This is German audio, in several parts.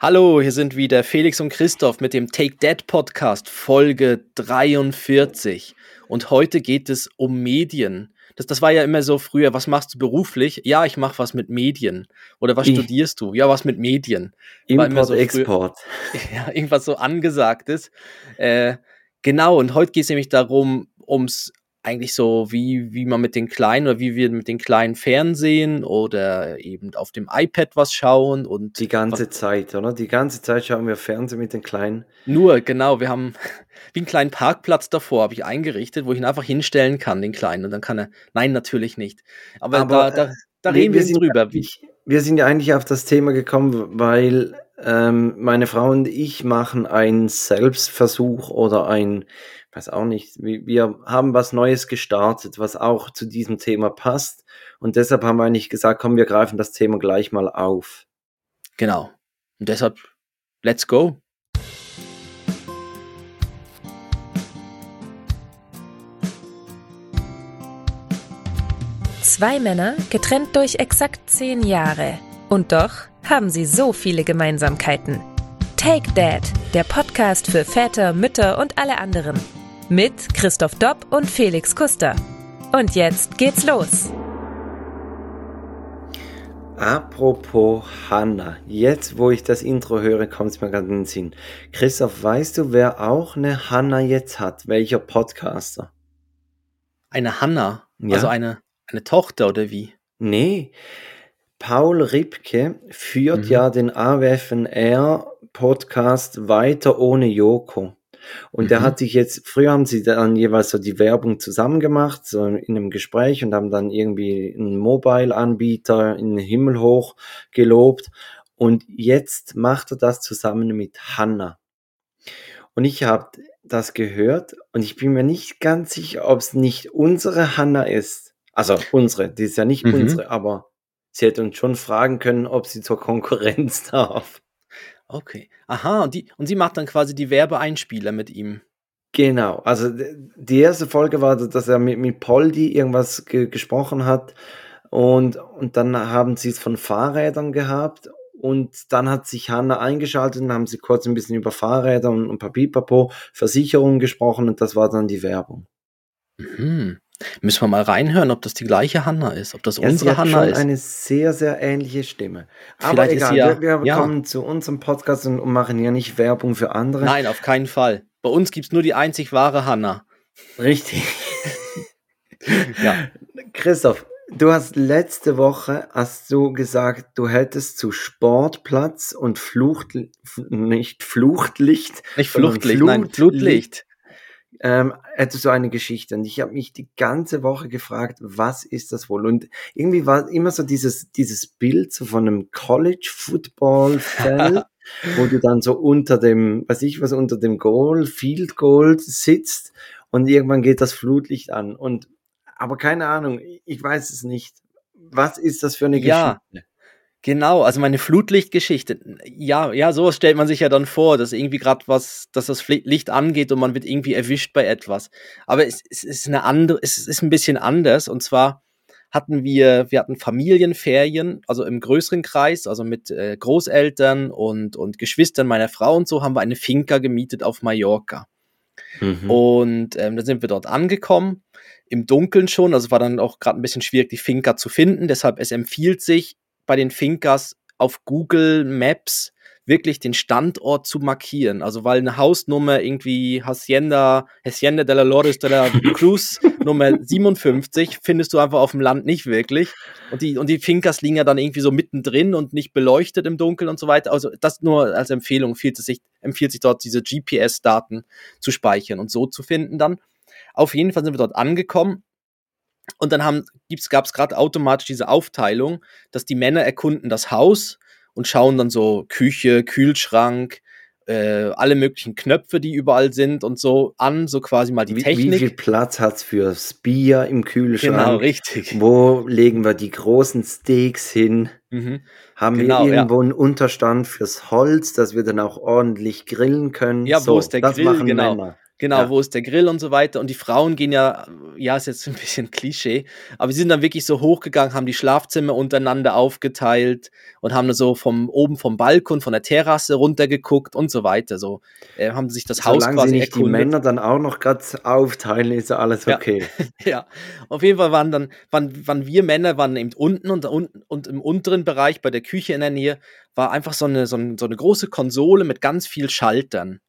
Hallo, hier sind wieder Felix und Christoph mit dem Take That Podcast Folge 43. Und heute geht es um Medien. Das, das war ja immer so früher, was machst du beruflich? Ja, ich mache was mit Medien. Oder was Ich- studierst du? Ja, was mit Medien. Import, so früher- Export. ja, irgendwas so angesagtes. Äh, genau, und heute geht es nämlich darum, ums eigentlich so, wie, wie man mit den Kleinen oder wie wir mit den Kleinen Fernsehen oder eben auf dem iPad was schauen und Die ganze Zeit, oder? Die ganze Zeit schauen wir Fernsehen mit den Kleinen. nur, genau, wir haben wie einen kleinen Parkplatz davor, habe ich eingerichtet, wo ich ihn einfach hinstellen kann, den Kleinen. Und dann kann er, nein, natürlich nicht. Aber, Aber, da, da, da wir- reden wir, wir drüber. Wie, Ich, wir sind ja eigentlich auf das Thema gekommen, weil ähm, meine Frau und ich machen einen Selbstversuch oder ein, weiß auch nicht, wir, wir haben was Neues gestartet, was auch zu diesem Thema passt. Und deshalb haben wir eigentlich gesagt, komm, wir greifen das Thema gleich mal auf. genau. Und deshalb, let's go. Zwei Männer, getrennt durch exakt zehn Jahre. Und doch haben sie so viele Gemeinsamkeiten. Take Dad, der Podcast für Väter, Mütter und alle anderen. Mit Christoph Dopp und Felix Kuster. Und jetzt geht's los. Apropos Hanna, jetzt wo ich das Intro höre, kommt es mir gerade in den Sinn. Christoph, weißt du, wer auch eine Hanna jetzt hat? Welcher Podcaster? Eine Hanna, Ja. also eine, eine Tochter oder wie? Nee, Paul Ripke führt Mhm. ja den AWFNR Podcast weiter ohne Joko. Und der Mhm. hat sich jetzt, früher haben sie dann jeweils so die Werbung zusammen gemacht, so in einem Gespräch und haben dann irgendwie einen Mobile-Anbieter in den Himmel hoch gelobt. Und jetzt macht er das zusammen mit Hanna. Und ich habe das gehört und ich bin mir nicht ganz sicher, ob es nicht unsere Hanna ist. Also unsere, die ist ja nicht Mhm. unsere, aber sie hätte uns schon fragen können, ob sie zur Konkurrenz darf. Okay. Aha, und, die, und sie macht dann quasi die Werbeeinspieler mit ihm. Genau, also die erste Folge war, dass er mit, mit Poldi irgendwas ge gesprochen hat und, und dann haben sie es von Fahrrädern gehabt und dann hat sich Hanna eingeschaltet und haben sie kurz ein bisschen über Fahrräder und, und Papipapo, Versicherungen gesprochen und das war dann die Werbung. Mhm. Müssen wir mal reinhören, ob das die gleiche Hanna ist, ob das Ja, sie unsere hat Hanna schon ist. eine sehr, sehr ähnliche Stimme. Aber Vielleicht ist egal, sie ja- wir, wir ja. kommen zu unserem Podcast und, machen ja nicht Werbung für andere. Nein, auf keinen Fall. Bei uns gibt es nur die einzig wahre Hanna. Richtig. Ja. Christoph, du hast letzte Woche hast du gesagt, du hättest zu Sportplatz und Flucht nicht Fluchtlicht, Nicht Fluchtlicht, nein, Flutlicht. Ähm, du eine Geschichte. Und ich habe mich die ganze Woche gefragt, was ist das wohl? Und irgendwie war immer so dieses, dieses Bild so von einem College-Football-Feld, wo du dann so unter dem, weiß ich was, unter dem Goal, Field Goal sitzt und irgendwann geht das Flutlicht an. Und aber keine Ahnung, ich weiß es nicht. Was ist das für eine Ja. Geschichte? Genau, also meine Flutlichtgeschichte. Ja, ja, sowas stellt man sich ja dann vor, dass irgendwie gerade was, dass das Licht angeht und man wird irgendwie erwischt bei etwas. Aber es, es ist eine andere, es ist ein bisschen anders. Und zwar hatten wir, wir hatten Familienferien, also im größeren Kreis, also mit äh, Großeltern und, und Geschwistern meiner Frau und so, haben wir eine Finca gemietet auf Mallorca. Mhm. Und ähm, dann sind wir dort angekommen, im Dunkeln schon. Also war dann auch gerade ein bisschen schwierig, die Finca zu finden. Deshalb, es empfiehlt sich bei den Fincas auf Google Maps wirklich den Standort zu markieren. Also weil eine Hausnummer irgendwie Hacienda, Hacienda de la Lores de la Cruz Nummer 57 findest du einfach auf dem Land nicht wirklich. Und die, und die Fincas liegen ja dann irgendwie so mittendrin und nicht beleuchtet im Dunkeln und so weiter. Also das nur als Empfehlung empfiehlt sich, empfiehlt sich dort diese GPS-Daten zu speichern und so zu finden dann. Auf jeden Fall sind wir dort angekommen und dann gab es gerade automatisch diese Aufteilung, dass die Männer erkunden das Haus und schauen dann so Küche, Kühlschrank, äh, alle möglichen Knöpfe, die überall sind und so an, so quasi mal die wie, Technik. wie viel Platz hat's fürs Bier im Kühlschrank? genau, richtig. Wo legen wir die großen Steaks hin? Mhm. Haben Genau, wir ja. irgendwo einen Unterstand fürs Holz, dass wir dann auch ordentlich grillen können? Ja, wo ist der das Grill? machen Genau. Männer. Genau, Ja. wo ist der Grill und so weiter. Und die Frauen gehen ja, ja, ist jetzt ein bisschen Klischee, aber sie sind dann wirklich so hochgegangen, haben die Schlafzimmer untereinander aufgeteilt und haben so vom oben vom Balkon, von der Terrasse runtergeguckt und so weiter. So äh, haben sich das Haus Solange quasi sie nicht die erkundet. Männer dann auch noch gerade aufteilen, ist ja alles Ja. okay. Ja, auf jeden Fall waren dann, waren, waren wir Männer, waren eben unten und, unten und im unteren Bereich bei der Küche in der Nähe war einfach so eine, so, ein, so eine große Konsole mit ganz viel Schaltern.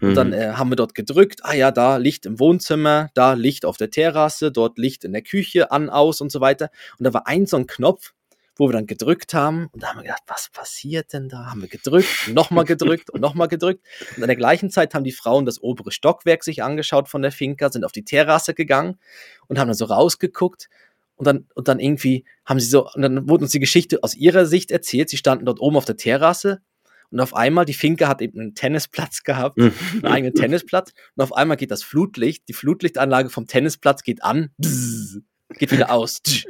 Und dann Mhm. äh, haben wir dort gedrückt, ah ja, da Licht im Wohnzimmer, da Licht auf der Terrasse, dort Licht in der Küche, an, aus und so weiter. Und da war ein so ein Knopf, wo wir dann gedrückt haben. Und da haben wir gedacht, was passiert denn da? Haben wir gedrückt, nochmal gedrückt und nochmal gedrückt. Und an der gleichen Zeit haben die Frauen das obere Stockwerk sich angeschaut von der Finca, sind auf die Terrasse gegangen und haben dann so rausgeguckt. Und dann, und dann irgendwie haben sie so, und dann wurde uns die Geschichte aus ihrer Sicht erzählt. Sie standen dort oben auf der Terrasse und auf einmal, die Finca hat eben einen Tennisplatz gehabt, Mhm. einen eigenen Tennisplatz. Und auf einmal geht das Flutlicht, die Flutlichtanlage vom Tennisplatz geht an, bzzz, geht wieder aus. tsch,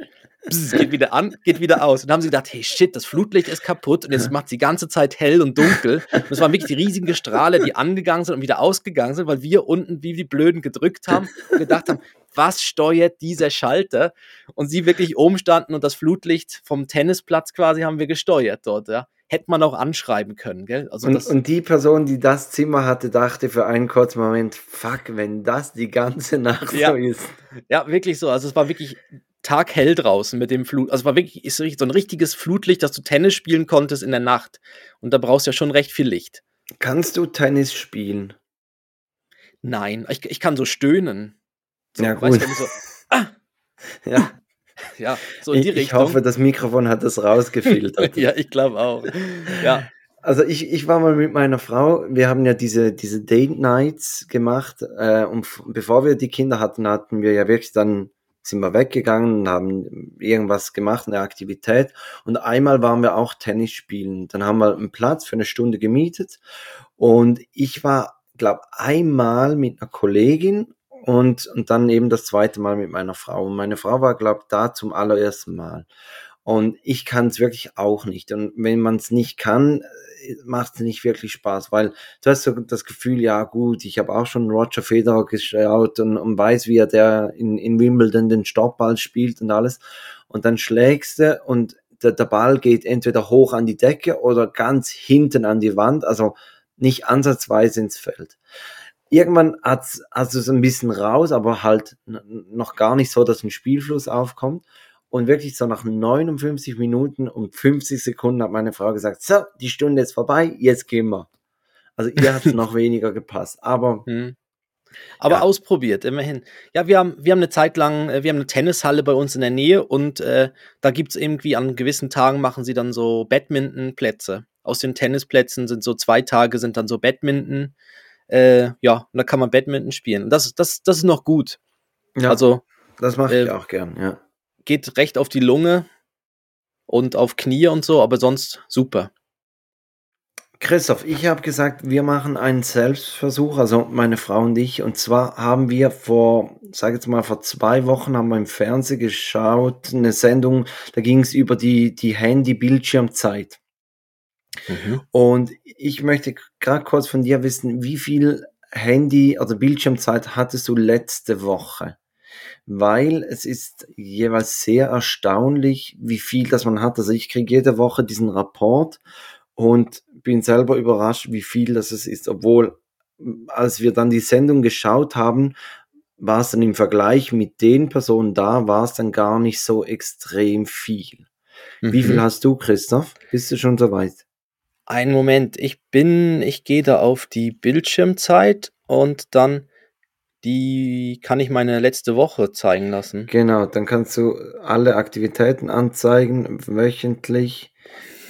geht wieder an, geht wieder aus. Und dann haben sie gedacht, hey shit, das Flutlicht ist kaputt und jetzt macht es die ganze Zeit hell und dunkel. Und es waren wirklich die riesigen Strahle, die angegangen sind und wieder ausgegangen sind, weil wir unten wie die Blöden gedrückt haben und gedacht haben, was steuert dieser Schalter? Und sie wirklich oben standen und das Flutlicht vom Tennisplatz quasi haben wir gesteuert dort, ja. Hätte man auch anschreiben können, gell? Also Und, und die Person, die das Zimmer hatte, dachte für einen kurzen Moment, fuck, wenn das die ganze Nacht Ja. so ist. Ja, wirklich so. Also es war wirklich taghell draußen mit dem Flut. Also es war wirklich ist so ein richtiges Flutlicht, dass du Tennis spielen konntest in der Nacht. Und da brauchst du ja schon recht viel Licht. Kannst du Tennis spielen? Nein, ich, ich kann so stöhnen. So, Ja, weißt gut. du so, ah, Ja, ja, so in die ich, ich Richtung. hoffe, das Mikrofon hat das rausgefiltert. ja, ich glaube auch. Ja, Also ich, ich war mal mit meiner Frau, wir haben ja diese, diese Date Nights gemacht äh, und bevor wir die Kinder hatten, hatten wir ja wirklich dann, sind wir weggegangen und haben irgendwas gemacht, eine Aktivität und einmal waren wir auch Tennis spielen. Dann haben wir einen Platz für eine Stunde gemietet und ich war, glaube einmal mit einer Kollegin und, und dann eben das zweite Mal mit meiner Frau. Und meine Frau war, glaube da zum allerersten Mal. Und ich kann es wirklich auch nicht. Und wenn man es nicht kann, macht es nicht wirklich Spaß, weil du hast so das Gefühl, ja gut, ich habe auch schon Roger Federer geschaut und, und weiß, wie er der in, in Wimbledon den Stoppball spielt und alles. Und dann schlägst du und der, der Ball geht entweder hoch an die Decke oder ganz hinten an die Wand, also nicht ansatzweise ins Feld. Irgendwann also so ein bisschen raus, aber halt noch gar nicht so, dass ein Spielfluss aufkommt. Und wirklich so nach 59 Minuten und 50 Sekunden hat meine Frau gesagt, so, die Stunde ist vorbei, jetzt gehen wir. Also ihr hat noch weniger gepasst. Aber hm. Aber Ja. ausprobiert, immerhin. Ja, wir haben, wir haben eine Zeit lang, äh, wir haben eine Tennishalle bei uns in der Nähe und äh, da gibt's irgendwie an gewissen Tagen machen sie dann so Badmintonplätze. Aus den Tennisplätzen sind so zwei Tage sind dann so Badminton. Äh, ja, und da kann man Badminton spielen. Das, das, das ist noch gut. ja, Also das mache ich äh, auch gern, ja. geht recht auf die Lunge und auf Knie und so, aber sonst super. Christoph, ich habe gesagt, wir machen einen Selbstversuch, also meine Frau und ich. Und zwar haben wir vor, sage jetzt mal, vor zwei Wochen haben wir im Fernsehen geschaut, eine Sendung, da ging es über die, die Handy-Bildschirmzeit. Und ich möchte gerade kurz von dir wissen, wie viel Handy- oder Bildschirmzeit hattest du letzte Woche? Weil es ist jeweils sehr erstaunlich, wie viel das man hat. Also ich kriege jede Woche diesen Rapport und bin selber überrascht, wie viel das es ist. Obwohl, als wir dann die Sendung geschaut haben, war es dann im Vergleich mit den Personen da, war es dann gar nicht so extrem viel. Wie viel Mhm. hast du, Christoph? Bist du schon soweit? Einen Moment, ich bin, ich gehe da auf die Bildschirmzeit und dann die kann ich meine letzte Woche zeigen lassen. Genau, dann kannst du alle Aktivitäten anzeigen, wöchentlich.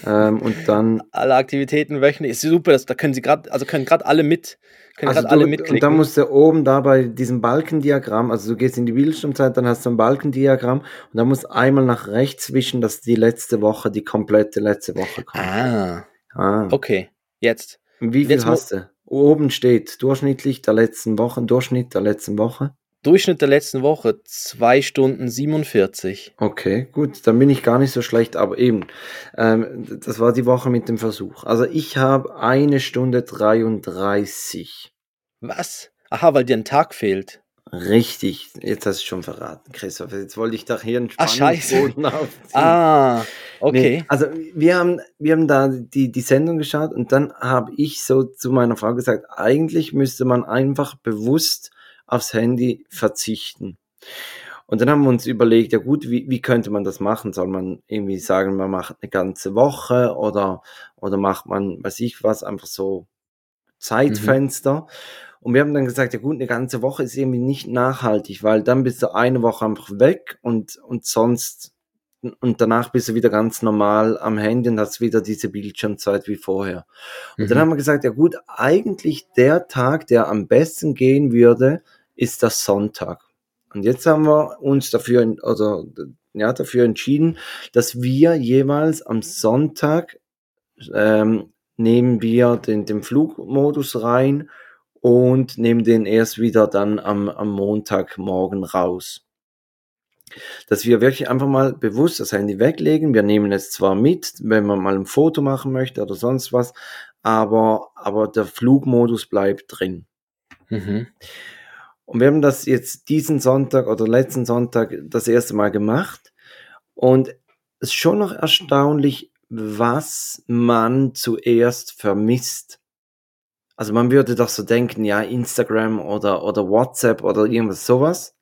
Ähm, und dann, Alle Aktivitäten wöchentlich. Ist super, das, da können sie gerade, also können gerade alle mit, können also gerade alle du, mitklicken. und dann musst du oben da bei diesem Balkendiagramm, also du gehst in die Bildschirmzeit, dann hast du ein Balkendiagramm und dann musst du einmal nach rechts wischen, dass die letzte Woche, die komplette letzte Woche kommt. ah, Ah. okay. Jetzt. Wie viel Jetzt hast du? Oben steht durchschnittlich der letzten Woche, Durchschnitt der letzten Woche. Durchschnitt der letzten Woche 2 Stunden 47. Okay, gut, dann bin ich gar nicht so schlecht, aber eben, ähm, das war die Woche mit dem Versuch. Also ich habe eine Stunde 33. Was? Aha, weil dir ein Tag fehlt. Richtig, jetzt hast du schon verraten, Christoph. Jetzt wollte ich doch hier einen. Spannungsboden aufziehen. Ah, okay. Nee, also wir haben, wir haben da die, die Sendung geschaut und dann habe ich so zu meiner Frau gesagt, eigentlich müsste man einfach bewusst aufs Handy verzichten. Und dann haben wir uns überlegt, ja gut, wie, wie könnte man das machen? Soll man irgendwie sagen, man macht eine ganze Woche oder, oder macht man, weiß ich was, einfach so Zeitfenster? Und wir haben dann gesagt, ja gut, eine ganze Woche ist irgendwie nicht nachhaltig, weil dann bist du eine Woche einfach weg und, und sonst, und danach bist du wieder ganz normal am Handy und hast wieder diese Bildschirmzeit wie vorher. Und dann Mhm. haben wir gesagt, ja gut, eigentlich der Tag, der am besten gehen würde, ist der Sonntag. Und jetzt haben wir uns dafür, also, ja, dafür entschieden, dass wir jeweils am Sonntag ähm, nehmen wir den, den Flugmodus rein und nehmen den erst wieder dann am, am Montagmorgen raus. Dass wir wirklich einfach mal bewusst das Handy weglegen. Wir nehmen es zwar mit, wenn man mal ein Foto machen möchte oder sonst was, aber, aber der Flugmodus bleibt drin. Mhm. Und wir haben das jetzt diesen Sonntag oder letzten Sonntag das erste Mal gemacht. Und es ist schon noch erstaunlich, was man zuerst vermisst. Also man würde doch so denken, ja, Instagram oder, oder WhatsApp oder irgendwas sowas.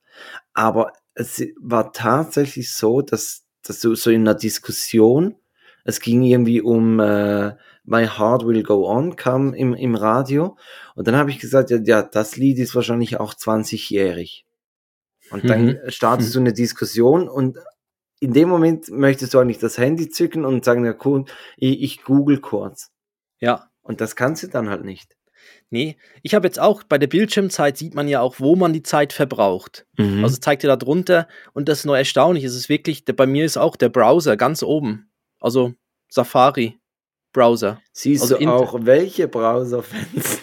Aber es war tatsächlich so, dass, dass du so in einer Diskussion, es ging irgendwie um äh, My Heart Will Go On, kam im, im Radio. Und dann habe ich gesagt, ja, ja, das Lied ist wahrscheinlich auch 20-jährig. Und dann Mhm. startest du eine Diskussion und in dem Moment möchtest du eigentlich das Handy zücken und sagen, ja cool, ich, ich google kurz. Ja. Und das kannst du dann halt nicht. Nee, ich habe jetzt auch, bei der Bildschirmzeit sieht man ja auch, wo man die Zeit verbraucht. Mhm. Also es zeigt dir da drunter und das ist nur erstaunlich. Es ist wirklich, der, bei mir ist auch der Browser ganz oben. Also Safari Browser. Siehst also du auch, welche Browserfans?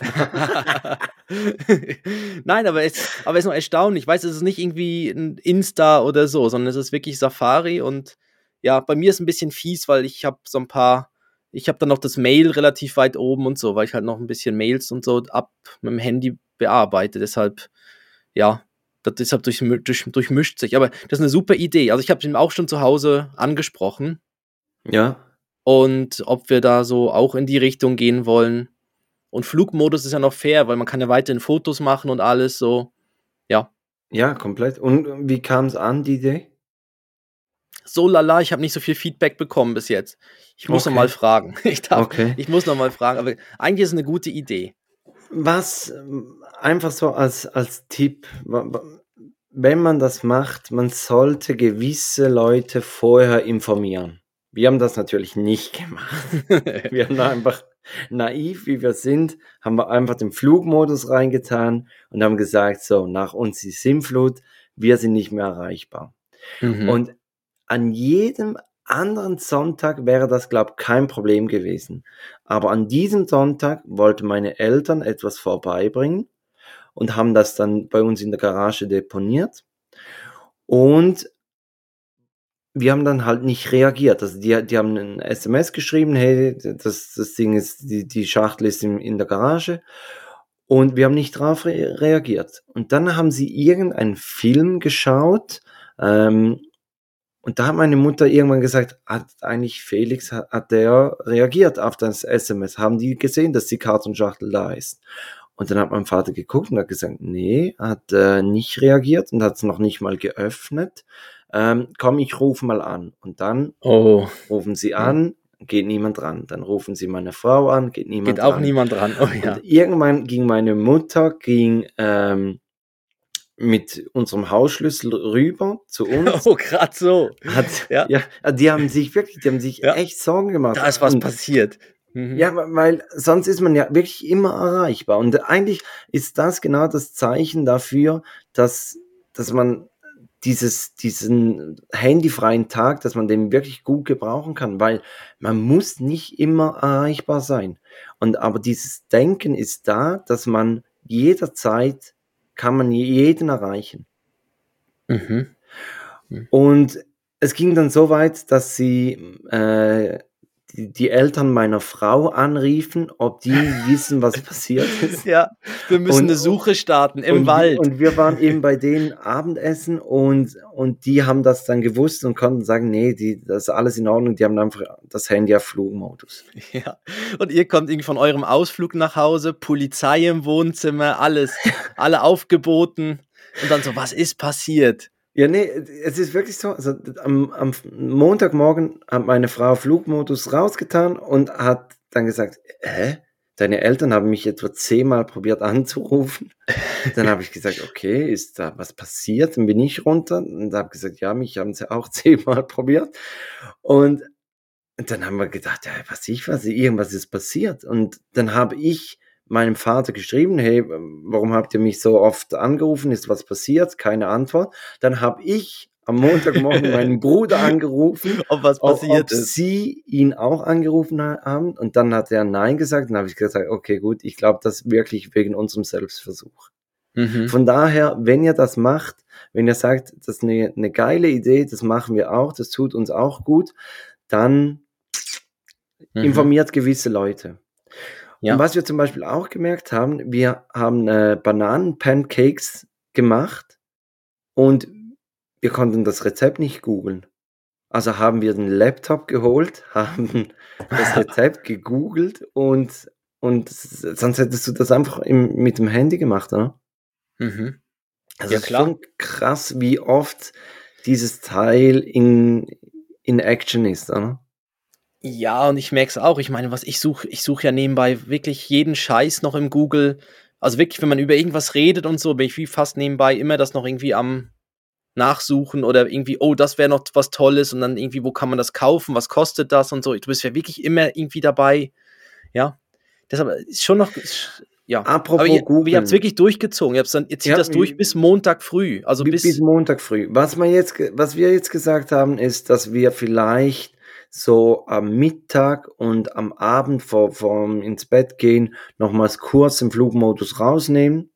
Nein, aber es, aber es ist noch erstaunlich. Weißt du, es ist nicht irgendwie ein Insta oder so, sondern es ist wirklich Safari und ja, bei mir ist ein bisschen fies, weil ich habe so ein paar, ich habe dann noch das Mail relativ weit oben und so, weil ich halt noch ein bisschen Mails und so ab mit dem Handy bearbeite. Deshalb, ja, das deshalb durch, durch, durchmischt sich. Aber das ist eine super Idee. Also ich habe ihn auch schon zu Hause angesprochen ja, und ob wir da so auch in die Richtung gehen wollen. Und Flugmodus ist ja noch fair, weil man kann ja weiterhin Fotos machen und alles so. Ja. ja, komplett. Und wie kam es an, die Idee? So lala, ich habe nicht so viel Feedback bekommen bis jetzt. Ich muss Okay. noch mal fragen. Ich, darf, Okay. ich muss noch mal fragen, aber eigentlich ist es eine gute Idee. Was einfach so als, als Tipp, wenn man das macht, man sollte gewisse Leute vorher informieren. Wir haben das natürlich nicht gemacht. Wir haben einfach naiv, wie wir sind, haben wir einfach den Flugmodus reingetan und haben gesagt, so, nach uns die Sinnflut, wir sind nicht mehr erreichbar. Mhm. Und an jedem anderen Sonntag wäre das, glaube ich, kein Problem gewesen. Aber an diesem Sonntag wollten meine Eltern etwas vorbeibringen und haben das dann bei uns in der Garage deponiert. Und wir haben dann halt nicht reagiert. Also die, die haben ein SMS geschrieben, hey, das, das Ding ist, die, die Schachtel ist in, in der Garage. Und wir haben nicht drauf re reagiert. Und dann haben sie irgendeinen Film geschaut, ähm, und da hat meine Mutter irgendwann gesagt, hat eigentlich Felix, hat, hat der reagiert auf das SMS? Haben die gesehen, dass die Kartonschachtel da ist? Und dann hat mein Vater geguckt und hat gesagt, nee, hat äh, nicht reagiert und hat es noch nicht mal geöffnet. Ähm, komm, ich rufe mal an. Und dann oh, rufen sie an, geht niemand dran. Dann rufen sie meine Frau an, geht niemand geht auch dran. niemand dran. Oh ja. Und irgendwann ging meine Mutter ging ähm, mit unserem Hausschlüssel rüber zu uns. Oh, gerade so. Hat, Ja. ja. die haben sich wirklich, die haben sich Ja. echt Sorgen gemacht. Da ist was Und- passiert. Mhm. Ja, weil- weil sonst ist man ja wirklich immer erreichbar. Und eigentlich ist das genau das Zeichen dafür, dass, dass man dieses, diesen handyfreien Tag, dass man den wirklich gut gebrauchen kann, weil man muss nicht immer erreichbar sein. Und aber dieses Denken ist da, dass man jederzeit kann man jeden erreichen. Mhm. Und es ging dann so weit, dass sie äh, die, die Eltern meiner Frau anriefen, ob die wissen, was passiert ist. Ja, wir müssen Und- eine Suche starten im und, Wald. Und wir waren eben bei denen Abendessen und, und die haben das dann gewusst und konnten sagen, nee, die, das ist alles in Ordnung. Die haben einfach das Handy auf Flugmodus. Ja. Und ihr kommt irgendwie von eurem Ausflug nach Hause, Polizei im Wohnzimmer, alles, alle aufgeboten. Und dann so, was ist passiert? Ja, nee, es ist wirklich so. Also am, am Montagmorgen hat meine Frau Flugmodus rausgetan und hat dann gesagt, hä? Deine Eltern haben mich etwa zehnmal probiert anzurufen. Dann habe ich gesagt, okay, ist da was passiert? Dann bin ich runter und habe gesagt, ja, mich haben sie auch zehnmal probiert. Und dann haben wir gedacht, ja, was ich weiß, irgendwas ist passiert. Und dann habe ich meinem Vater geschrieben, hey, warum habt ihr mich so oft angerufen? Ist was passiert? Keine Antwort. Dann habe ich am Montagmorgen meinen Bruder angerufen, Ob was ob, passiert ob ist. sie ihn auch angerufen ha- haben. Und dann hat er Nein gesagt. Dann habe ich gesagt, okay, gut, ich glaube, das wirklich wegen unserem Selbstversuch. Mhm. Von daher, wenn ihr das macht, wenn ihr sagt, das ist eine, eine geile Idee, das machen wir auch, das tut uns auch gut, dann Mhm. informiert gewisse Leute. Ja. Und was wir zum Beispiel auch gemerkt haben, wir haben äh, Bananen-Pancakes gemacht und wir konnten das Rezept nicht googeln. Also haben wir den Laptop geholt, haben das Rezept gegoogelt und, und sonst hättest du das einfach im, mit dem Handy gemacht, oder? Mhm. Also Ja, es ist klar. schon krass, wie oft dieses Teil in, in Action ist, oder? Ja, und ich merke es auch. Ich meine, was ich suche, ich suche ja nebenbei wirklich jeden Scheiß noch im Google. Also wirklich, wenn man über irgendwas redet und so, bin ich wie fast nebenbei immer das noch irgendwie am Nachsuchen oder irgendwie, oh, das wäre noch was Tolles und dann irgendwie, wo kann man das kaufen, was kostet das und so. Du bist ja wirklich immer irgendwie dabei. Ja. Deshalb ist schon noch, ja. Apropos Aber ihr, Googeln. ihr habt es wirklich durchgezogen. Ihr, dann, ihr zieht Ja, das durch bis Montag früh. Also bis, bis, Montag früh. Was, wir jetzt, was wir jetzt gesagt haben, ist, dass wir vielleicht so am Mittag und am Abend vor, vorm ins Bett gehen nochmals kurz den Flugmodus rausnehmen,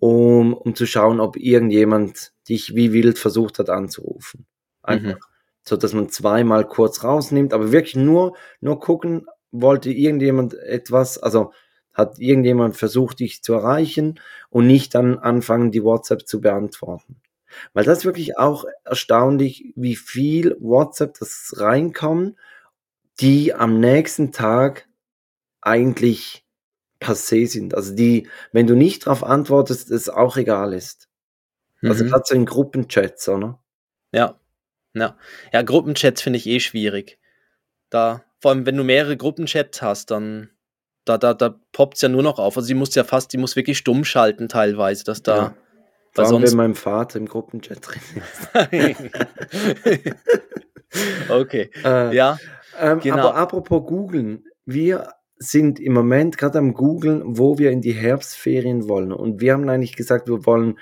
um, um zu schauen, ob irgendjemand dich wie wild versucht hat anzurufen. Einfach. So dass man zweimal kurz rausnimmt, aber wirklich nur, nur gucken, wollte irgendjemand etwas, also hat irgendjemand versucht, dich zu erreichen und nicht dann anfangen, die WhatsApp zu beantworten. Weil das ist wirklich auch erstaunlich, wie viel WhatsApp das reinkommen, die am nächsten Tag eigentlich passé sind. Also die, wenn du nicht darauf antwortest, es auch egal ist. Also Mhm. gerade so in Gruppenchats, oder? Ja. Ja. Ja, Gruppenchats finde ich eh schwierig. Da, vor allem, wenn du mehrere Gruppenchats hast, dann da, da, da poppt es ja nur noch auf. Also sie muss ja fast, die muss wirklich stumm schalten teilweise, dass da. Ja. Weil allem, sonst. wenn mein Vater im Gruppenchat drin okay. Äh, Ja. Ähm, Genau. Aber apropos googeln, wir sind im Moment gerade am googeln, wo wir in die Herbstferien wollen. Und wir haben eigentlich gesagt, wir wollen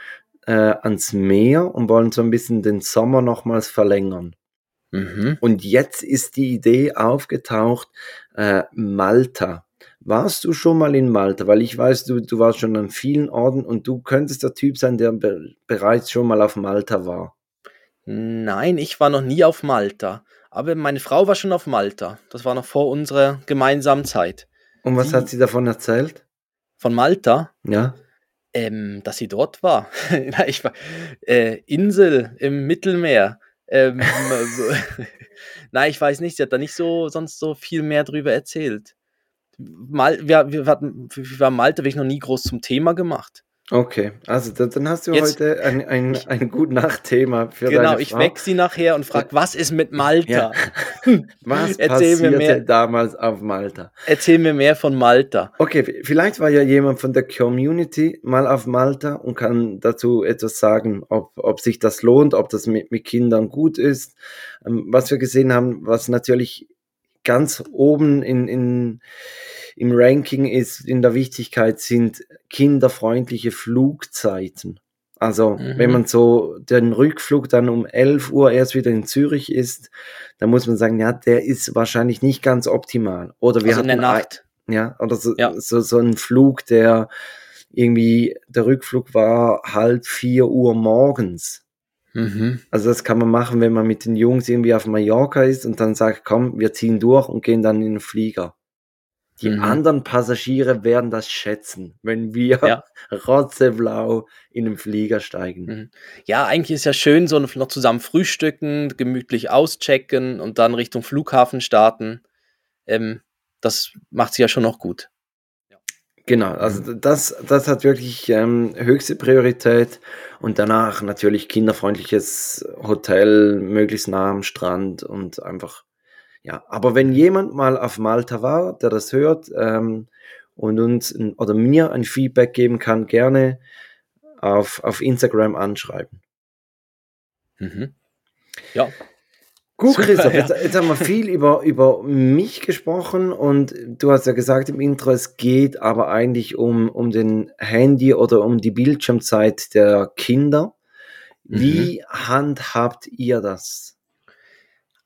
äh, ans Meer und wollen so ein bisschen den Sommer nochmals verlängern. Mhm. Und jetzt ist die Idee aufgetaucht, äh, Malta. Warst du schon mal in Malta? Weil ich weiß, du, du warst schon an vielen Orten und du könntest der Typ sein, der be bereits schon mal auf Malta war. Nein, ich war noch nie auf Malta. Aber meine Frau war schon auf Malta. Das war noch vor unserer gemeinsamen Zeit. Und was Die- hat sie davon erzählt? Von Malta, Ja. ähm, dass sie dort war. Ich war äh, Insel im Mittelmeer. Ähm, Nein, ich weiß nicht, sie hat da nicht so sonst so viel mehr drüber erzählt. Mal, wir, wir, hatten, wir waren Malta wirklich noch nie groß zum Thema gemacht. Okay, also da, dann hast du Jetzt- heute ein, ein, ein gut Nachtthema für genau, ich weck sie nachher und frage, was ist mit Malta? Was Erzähl mir passierte mehr. damals auf Malta? Erzähl mir mehr von Malta. Okay, vielleicht war ja jemand von der Community mal auf Malta und kann dazu etwas sagen, ob, ob sich das lohnt, ob das mit, mit Kindern gut ist. Ähm, was wir gesehen haben, was natürlich ganz oben in, in, im Ranking ist, in der Wichtigkeit, sind kinderfreundliche Flugzeiten. Also, Mhm. wenn man so den Rückflug dann um 11 Uhr erst wieder in Zürich ist, dann muss man sagen, ja, der ist wahrscheinlich nicht ganz optimal. Oder wir also in der hatten ein- Nacht. ja, oder so, Ja. so, so ein Flug, der irgendwie, der Rückflug war halb vier Uhr morgens. Mhm. Also das kann man machen, wenn man mit den Jungs irgendwie auf Mallorca ist und dann sagt, komm, wir ziehen durch und gehen dann in den Flieger. Die mhm. anderen Passagiere werden das schätzen, wenn wir ja. rotzeblau in den Flieger steigen. Mhm. Ja, eigentlich ist ja schön, so noch zusammen frühstücken, gemütlich auschecken und dann Richtung Flughafen starten. Ähm, das macht sie ja schon noch gut. Genau, also das, das hat wirklich ähm, höchste Priorität und danach natürlich kinderfreundliches Hotel, möglichst nah am Strand und einfach, ja. Aber wenn jemand mal auf Malta war, der das hört ähm, und uns oder mir ein Feedback geben kann, gerne auf, auf Instagram anschreiben. Mhm. Ja, Gut, Christoph, jetzt, jetzt, haben wir viel über, über mich gesprochen und du hast ja gesagt im Intro, es geht aber eigentlich um, um den Handy oder um die Bildschirmzeit der Kinder. Wie mhm. handhabt ihr das?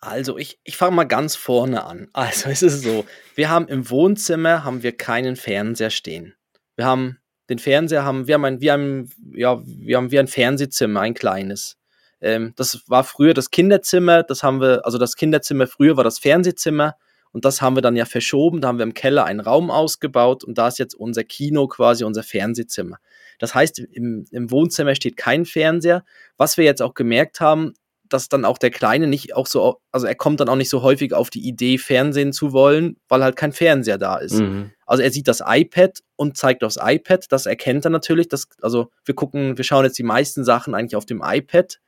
Also ich, ich fange mal ganz vorne an. Also es ist so, wir haben im Wohnzimmer haben wir keinen Fernseher stehen. Wir haben den Fernseher haben wir haben ein, wir haben ja wir haben wie ein Fernsehzimmer, ein kleines. Ähm, das war früher das Kinderzimmer, das haben wir, also das Kinderzimmer früher war das Fernsehzimmer und das haben wir dann ja verschoben. Da haben wir im Keller einen Raum ausgebaut und da ist jetzt unser Kino quasi unser Fernsehzimmer. Das heißt, im, im Wohnzimmer steht kein Fernseher. Was wir jetzt auch gemerkt haben, dass dann auch der Kleine nicht auch so, also er kommt dann auch nicht so häufig auf die Idee, Fernsehen zu wollen, weil halt kein Fernseher da ist. Mhm. Also er sieht das iPad und zeigt aufs iPad, das erkennt er natürlich. Das, also wir gucken, wir schauen jetzt die meisten Sachen eigentlich auf dem iPad.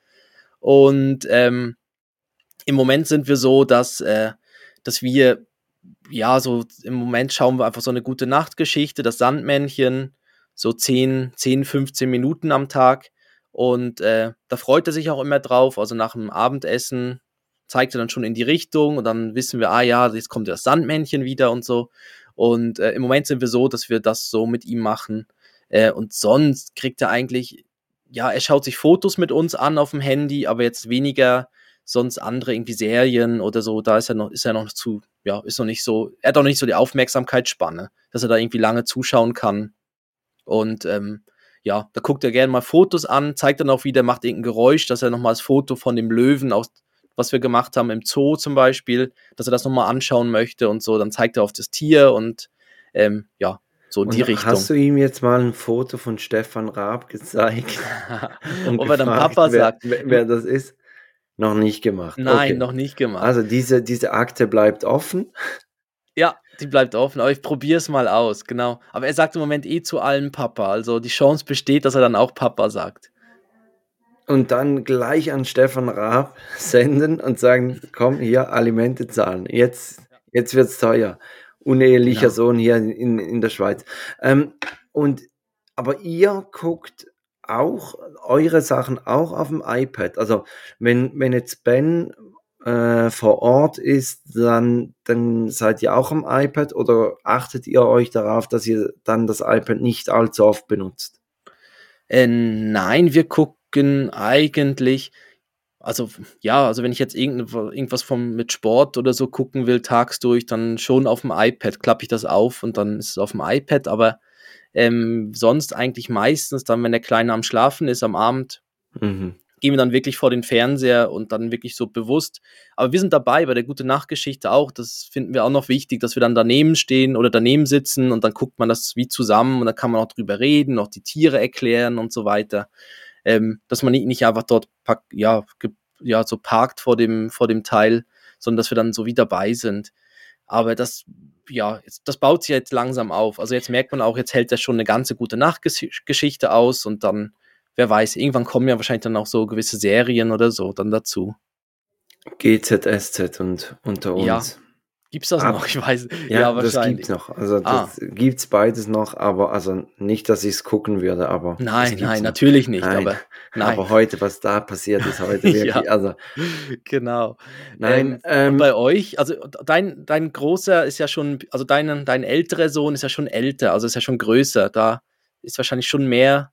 Und ähm, im Moment sind wir so, dass, äh, dass wir, ja, so im Moment schauen wir einfach so eine gute Nachtgeschichte, das Sandmännchen, so 10, 10, 15 Minuten am Tag. Und äh, da freut er sich auch immer drauf. Also nach dem Abendessen zeigt er dann schon in die Richtung und dann wissen wir, ah ja, jetzt kommt das Sandmännchen wieder und so. Und äh, im Moment sind wir so, dass wir das so mit ihm machen. Äh, und sonst kriegt er eigentlich ja, er schaut sich Fotos mit uns an auf dem Handy, aber jetzt weniger sonst andere irgendwie Serien oder so, da ist er noch, ist er noch zu, ja, ist noch nicht so, er hat auch nicht so die Aufmerksamkeitsspanne, dass er da irgendwie lange zuschauen kann. Und ähm, ja, da guckt er gerne mal Fotos an, zeigt dann auch wieder, macht irgendein Geräusch, dass er nochmal das Foto von dem Löwen aus, was wir gemacht haben im Zoo zum Beispiel, dass er das nochmal anschauen möchte und so, dann zeigt er auf das Tier und ähm, ja, so in die Richtung. Hast du ihm jetzt mal ein Foto von Stefan Raab gezeigt? und Ob er dann Papa wer, sagt. Wer, wer, das ist? Noch nicht gemacht. Nein, okay. noch nicht gemacht. Also diese, diese Akte bleibt offen. Ja, die bleibt offen, aber ich probiere es mal aus, genau. Aber er sagt im Moment eh zu allen Papa. Also die Chance besteht, dass er dann auch Papa sagt. Und dann gleich an Stefan Raab senden und sagen, komm hier, Alimente zahlen. Jetzt, jetzt wird es teuer unehelicher genau. Sohn hier in, in der Schweiz. Ähm, und aber ihr guckt auch eure Sachen auch auf dem iPad. Also wenn, wenn jetzt Ben äh, vor Ort ist, dann, dann seid ihr auch am iPad oder achtet ihr euch darauf, dass ihr dann das iPad nicht allzu oft benutzt? Äh, nein, wir gucken eigentlich, also ja, also wenn ich jetzt irgendwas vom, mit Sport oder so gucken will, tagsdurch, dann schon auf dem iPad klappe ich das auf und dann ist es auf dem iPad, aber ähm, sonst eigentlich meistens dann, wenn der Kleine am Schlafen ist am Abend, mhm. gehen wir dann wirklich vor den Fernseher und dann wirklich so bewusst. Aber wir sind dabei bei der gute Nachtgeschichte auch. Das finden wir auch noch wichtig, dass wir dann daneben stehen oder daneben sitzen und dann guckt man das wie zusammen und dann kann man auch drüber reden, noch die Tiere erklären und so weiter ähm, dass man nicht, nicht einfach dort pack, ja, ja, so parkt vor dem, vor dem Teil, sondern dass wir dann so wie dabei sind. Aber das, ja, jetzt, das baut sich jetzt langsam auf. Also jetzt merkt man auch, jetzt hält er schon eine ganze gute Nachtgeschichte aus und dann, wer weiß, irgendwann kommen ja wahrscheinlich dann auch so gewisse Serien oder so dann dazu. GZSZ und unter uns. Ja, Gibt's das Ab, noch? Ich weiß. Ja, ja das gibt's noch. Also ah. das gibt's beides noch, aber also nicht, dass ich es gucken würde, aber. Nein, nein, noch. natürlich nicht. Nein. Aber, nein. aber heute, was da passiert ist heute wirklich, ja, also. Genau. Nein. Ähm, ähm, bei euch, also dein, dein großer ist ja schon, also dein, dein älterer Sohn ist ja schon älter, also ist ja schon größer. Da ist wahrscheinlich schon mehr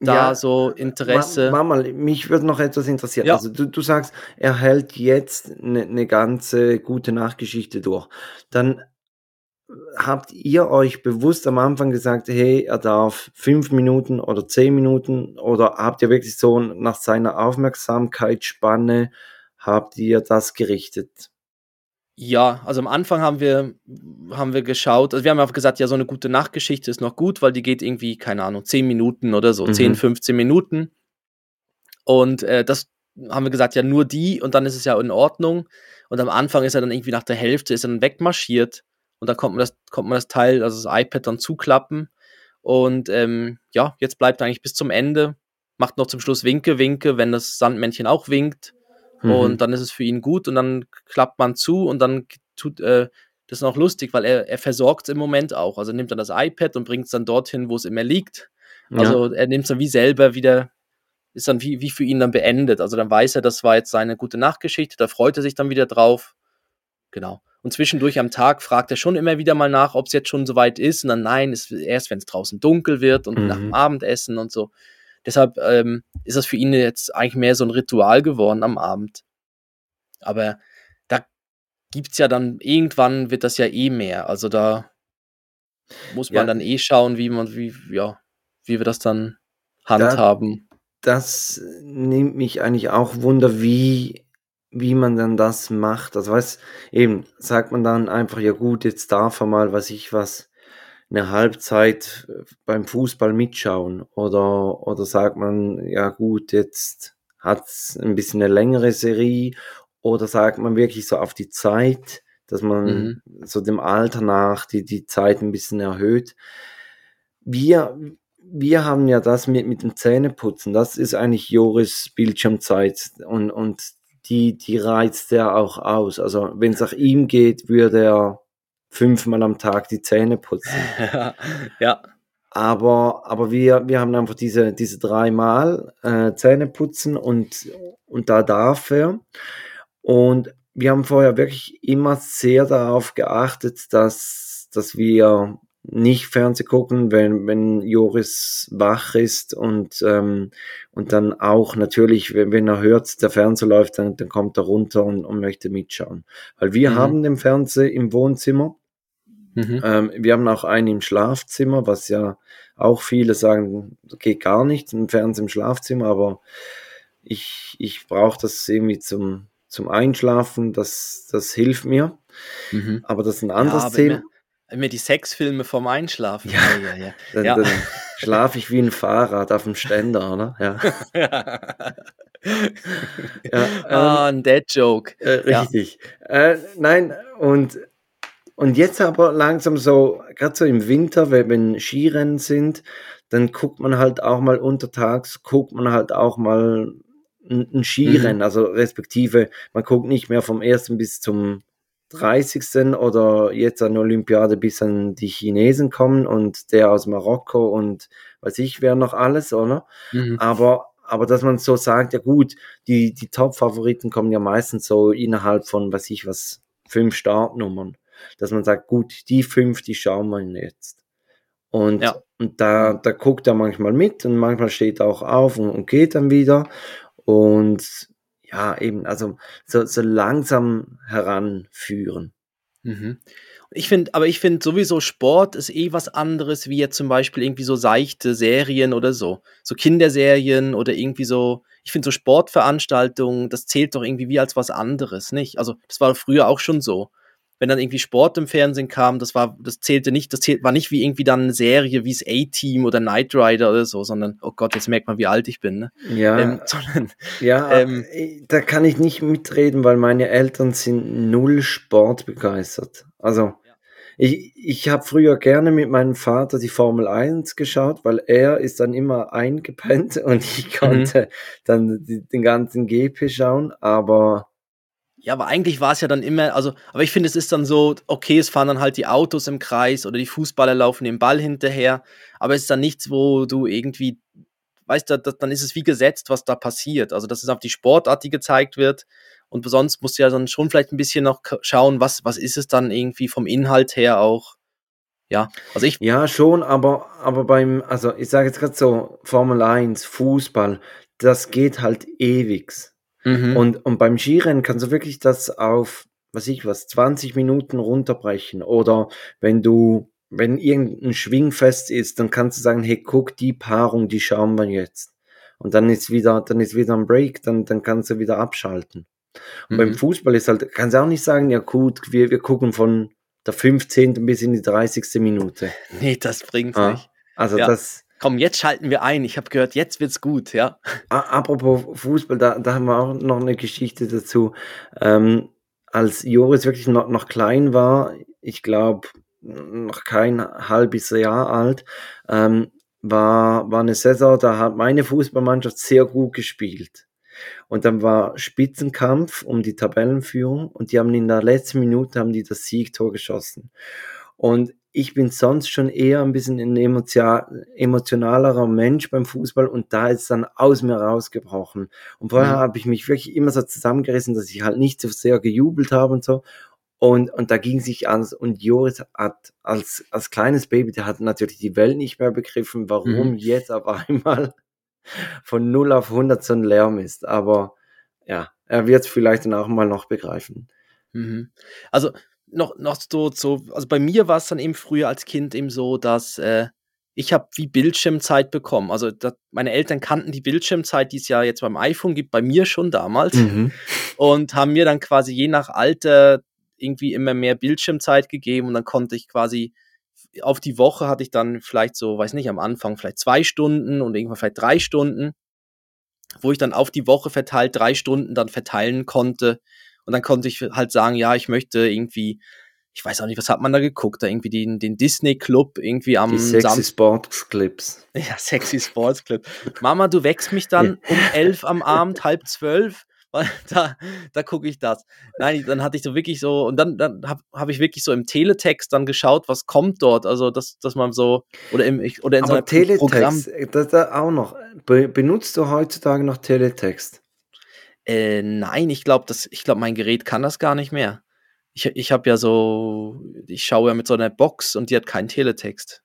da ja, so Interesse. Mama, mich würde noch etwas interessieren. Ja. Also du, du sagst, er hält jetzt eine ne ganze gute Nachgeschichte durch. Dann habt ihr euch bewusst am Anfang gesagt, hey, er darf fünf Minuten oder zehn Minuten oder habt ihr wirklich so nach seiner Aufmerksamkeitsspanne, habt ihr das gerichtet? Ja, also am Anfang haben wir, haben wir geschaut, also wir haben einfach gesagt, ja, so eine gute Nachtgeschichte ist noch gut, weil die geht irgendwie, keine Ahnung, 10 Minuten oder so, mhm. 10, 15 Minuten. Und äh, das haben wir gesagt, ja, nur die und dann ist es ja in Ordnung. Und am Anfang ist er dann irgendwie nach der Hälfte, ist er dann wegmarschiert und dann kommt man das, kommt man das Teil, also das iPad dann zuklappen. Und ähm, ja, jetzt bleibt er eigentlich bis zum Ende, macht noch zum Schluss Winke, Winke, wenn das Sandmännchen auch winkt Mhm. Und dann ist es für ihn gut und dann klappt man zu und dann tut, äh, das ist noch lustig, weil er, er versorgt es im Moment auch. Also nimmt er das iPad und bringt es dann dorthin, wo es immer liegt. Also ja. er nimmt es dann wie selber wieder, ist dann wie, wie für ihn dann beendet. Also dann weiß er, das war jetzt seine gute Nachtgeschichte, da freut er sich dann wieder drauf. Genau. Und zwischendurch am Tag fragt er schon immer wieder mal nach, ob es jetzt schon soweit ist. Und dann nein, ist erst wenn es draußen dunkel wird und mhm. nach dem Abendessen und so. Deshalb ähm, ist das für ihn jetzt eigentlich mehr so ein Ritual geworden am Abend. Aber da gibt es ja dann, irgendwann wird das ja eh mehr. Also da muss man ja. dann eh schauen, wie man, wie, ja, wie wir das dann handhaben. Da, das nimmt mich eigentlich auch Wunder, wie, wie man dann das macht. Also weiß, eben, sagt man dann einfach, ja gut, jetzt darf er mal, was ich was, eine Halbzeit äh, beim Fußball mitschauen? Oder, oder sagt man, ja gut, jetzt hat's ein bisschen eine längere Serie? Oder sagt man wirklich so auf die Zeit, dass man mhm. so dem Alter nach die, die Zeit ein bisschen erhöht? Wir, wir haben ja das mit, mit dem Zähneputzen. Das ist eigentlich Joris Bildschirmzeit und, und die, die reizt er auch aus. Also wenn es nach ihm geht, würde er fünfmal am Tag die Zähne putzen. ja. Aber, aber wir, wir haben einfach diese, diese dreimal äh, Zähne putzen und, und da darf er. Und wir haben vorher wirklich immer sehr darauf geachtet, dass, dass wir nicht Fernseh gucken, wenn, wenn Joris wach ist und, ähm, und dann auch natürlich, wenn, wenn er hört, der Fernseher läuft, dann, dann kommt er runter und, und möchte mitschauen. Weil wir mhm. haben den Fernseher im Wohnzimmer. Mhm. Ähm, wir haben auch einen im Schlafzimmer, was ja auch viele sagen, geht gar nicht, ein Fernseher im Schlafzimmer, aber ich, ich brauche das irgendwie zum, zum Einschlafen, das, das hilft mir. Mhm. Aber das ist ein anderes ja, Thema. Mir die Sexfilme vom Einschlafen. Ja, ja, ja. Dann, ja. dann schlafe ich wie ein Fahrrad auf dem Ständer, oder? Ja. ja ah, ähm, ein Dead-Joke. Äh, richtig. Ja. Äh, nein, und, und jetzt aber langsam so, gerade so im Winter, wenn, wenn Skirennen sind, dann guckt man halt auch mal untertags, guckt man halt auch mal ein, ein Skirennen, mhm. also respektive, man guckt nicht mehr vom ersten bis zum 30. oder jetzt an Olympiade bis an die Chinesen kommen und der aus Marokko und weiß ich wer noch alles, oder? Mhm. Aber, aber dass man so sagt, ja gut, die, die Top-Favoriten kommen ja meistens so innerhalb von, weiß ich was, fünf Startnummern. Dass man sagt, gut, die fünf, die schauen wir jetzt. Und, ja. und da, da guckt er manchmal mit und manchmal steht er auch auf und, und geht dann wieder. Und ja, eben, also so, so langsam heranführen. Mhm. Ich finde, aber ich finde sowieso Sport ist eh was anderes, wie jetzt zum Beispiel irgendwie so seichte Serien oder so. So Kinderserien oder irgendwie so, ich finde so Sportveranstaltungen, das zählt doch irgendwie wie als was anderes, nicht? Also, das war früher auch schon so wenn dann irgendwie Sport im Fernsehen kam, das war, das zählte nicht, das zählt, war nicht wie irgendwie dann eine Serie wie es A-Team oder Knight Rider oder so, sondern, oh Gott, jetzt merkt man, wie alt ich bin, ne? Ja. Ähm, sondern, ja, ähm, äh, da kann ich nicht mitreden, weil meine Eltern sind null Sport begeistert. Also, ich, ich habe früher gerne mit meinem Vater die Formel 1 geschaut, weil er ist dann immer eingepennt und ich mhm. konnte mhm. dann die, den ganzen GP schauen, aber ja, aber eigentlich war es ja dann immer, also, aber ich finde, es ist dann so, okay, es fahren dann halt die Autos im Kreis oder die Fußballer laufen dem Ball hinterher, aber es ist dann nichts, wo du irgendwie, weißt du, dann ist es wie gesetzt, was da passiert. Also, das ist auf die Sportart, die gezeigt wird. Und sonst musst du ja dann schon vielleicht ein bisschen noch schauen, was, was ist es dann irgendwie vom Inhalt her auch. Ja, also ich. Ja, schon, aber, aber beim, also ich sage jetzt gerade so, Formel 1, Fußball, das geht halt ewig. Mhm. Und, und beim Skirennen kannst du wirklich das auf, was ich was, 20 Minuten runterbrechen oder wenn du, wenn irgendein Schwingfest ist, dann kannst du sagen, hey, guck, die Paarung, die schauen wir jetzt. Und dann ist wieder, dann ist wieder ein Break, dann, dann kannst du wieder abschalten. Und mhm. beim Fußball ist halt, kannst du auch nicht sagen, ja gut, wir, wir gucken von der 15. bis in die 30. Minute. Nee, das bringt ja. nicht. Also ja. das, Komm, jetzt schalten wir ein. Ich habe gehört, jetzt wird's gut, ja. Apropos Fußball, da, da haben wir auch noch eine Geschichte dazu. Ähm, als Joris wirklich noch, noch klein war, ich glaube noch kein halbes Jahr alt, ähm, war, war eine Saison, da hat meine Fußballmannschaft sehr gut gespielt. Und dann war Spitzenkampf um die Tabellenführung und die haben in der letzten Minute haben die das Siegtor geschossen. Und ich bin sonst schon eher ein bisschen ein emotionalerer Mensch beim Fußball und da ist es dann aus mir rausgebrochen. Und vorher mhm. habe ich mich wirklich immer so zusammengerissen, dass ich halt nicht so sehr gejubelt habe und so. Und, und da ging sich an. Und Joris hat als, als kleines Baby, der hat natürlich die Welt nicht mehr begriffen, warum mhm. jetzt auf einmal von 0 auf 100 so ein Lärm ist. Aber ja, er wird es vielleicht dann auch mal noch begreifen. Mhm. Also noch, noch so, so, also bei mir war es dann eben früher als Kind eben so, dass äh, ich habe wie Bildschirmzeit bekommen. Also das, meine Eltern kannten die Bildschirmzeit, die es ja jetzt beim iPhone gibt, bei mir schon damals. Mhm. Und haben mir dann quasi je nach Alter irgendwie immer mehr Bildschirmzeit gegeben und dann konnte ich quasi auf die Woche hatte ich dann vielleicht so, weiß nicht, am Anfang vielleicht zwei Stunden und irgendwann vielleicht drei Stunden, wo ich dann auf die Woche verteilt drei Stunden dann verteilen konnte und dann konnte ich halt sagen, ja, ich möchte irgendwie, ich weiß auch nicht, was hat man da geguckt, da irgendwie den, den Disney Club irgendwie am Die Sexy Sports Clips. Ja, Sexy Sports Clip. Mama, du wächst mich dann um elf am Abend, halb zwölf weil da, da gucke ich das. Nein, dann hatte ich so wirklich so, und dann, dann habe hab ich wirklich so im Teletext dann geschaut, was kommt dort. Also, dass, dass man so, oder, im, oder in Aber so einem Teletext, Programm. Das, das auch noch. benutzt du heutzutage noch Teletext? Äh, nein, ich glaube, ich glaube, mein Gerät kann das gar nicht mehr. Ich, ich habe ja so, ich schaue ja mit so einer Box und die hat keinen Teletext.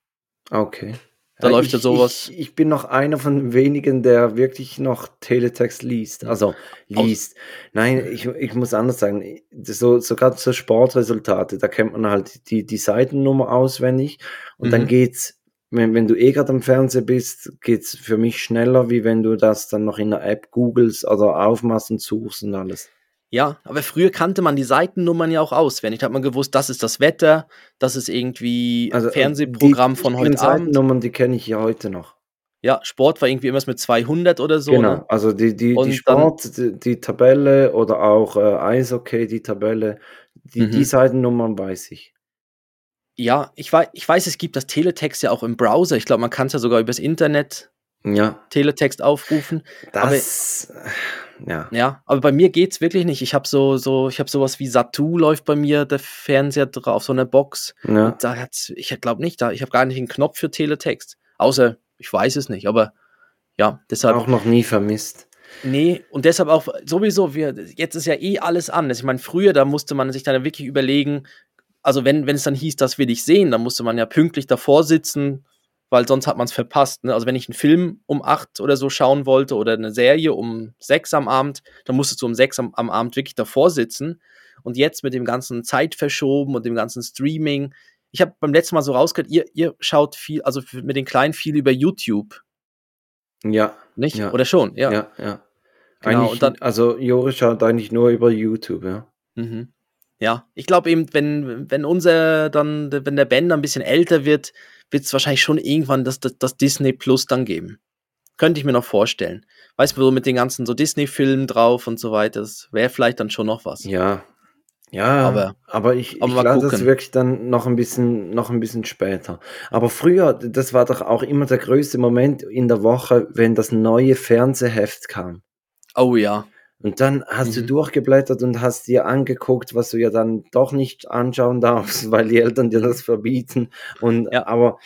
Okay. Da ja, läuft ja sowas. Ich, ich, bin noch einer von wenigen, der wirklich noch Teletext liest. Also liest. Nein, ich, ich muss anders sagen. So, sogar so Sportresultate, da kennt man halt die, die Seitennummer auswendig und mhm. dann geht's wenn, wenn du eh gerade am Fernseher bist, geht's für mich schneller, wie wenn du das dann noch in der App googelst oder aufmachst und suchst und alles. Ja, aber früher kannte man die Seitennummern ja auch auswendig. Da hat man gewusst, das ist das Wetter, das ist irgendwie also, äh, Fernsehprogramm die, von heute Abend. Seitennummern, die kenne ich ja heute noch. Ja, Sport war irgendwie irgendwas mit 200 oder so. Genau, ne? also die, die, die Sport, die, die, Tabelle oder auch äh, Eishockey, die Tabelle, die, mhm. die Seitennummern weiß ich. Ja, ich weiß, ich weiß, es gibt das Teletext ja auch im Browser. Ich glaube, man kann es ja sogar übers Internet ja. Teletext aufrufen. Das, aber, ja. Ja, aber bei mir geht es wirklich nicht. Ich habe so, so, ich habe sowas wie Satu läuft bei mir, der Fernseher drauf, so eine Box. Ja. Da hat's, ich glaube nicht, da, ich habe gar nicht einen Knopf für Teletext. Außer, ich weiß es nicht, aber ja, deshalb. Auch noch nie vermisst. Nee, und deshalb auch sowieso, wir, jetzt ist ja eh alles anders. Ich meine, früher, da musste man sich dann wirklich überlegen, also wenn, wenn es dann hieß, das will ich sehen, dann musste man ja pünktlich davor sitzen, weil sonst hat man es verpasst. Ne? Also wenn ich einen Film um acht oder so schauen wollte oder eine Serie um sechs am Abend, dann musstest du um sechs am, am Abend wirklich davor sitzen. Und jetzt mit dem ganzen Zeitverschoben und dem ganzen Streaming, ich habe beim letzten Mal so rausgehört, ihr, ihr schaut viel, also mit den Kleinen viel über YouTube. Ja. Nicht? Ja. Oder schon? Ja. Ja, ja. Genau, dann, also Joris schaut eigentlich nur über YouTube, ja. Mhm. Ja, ich glaube eben, wenn, wenn unser dann, wenn der Ben dann ein bisschen älter wird, wird es wahrscheinlich schon irgendwann das, das, das, Disney Plus dann geben. Könnte ich mir noch vorstellen. Weißt du, so mit den ganzen so Disney-Filmen drauf und so weiter, das wäre vielleicht dann schon noch was. Ja. Ja, aber, aber ich, aber ich glaube, das wirklich dann noch ein bisschen, noch ein bisschen später. Aber früher, das war doch auch immer der größte Moment in der Woche, wenn das neue Fernsehheft kam. Oh ja. Und dann hast mhm. du durchgeblättert und hast dir angeguckt, was du ja dann doch nicht anschauen darfst, weil die Eltern dir das verbieten. Und ja. aber,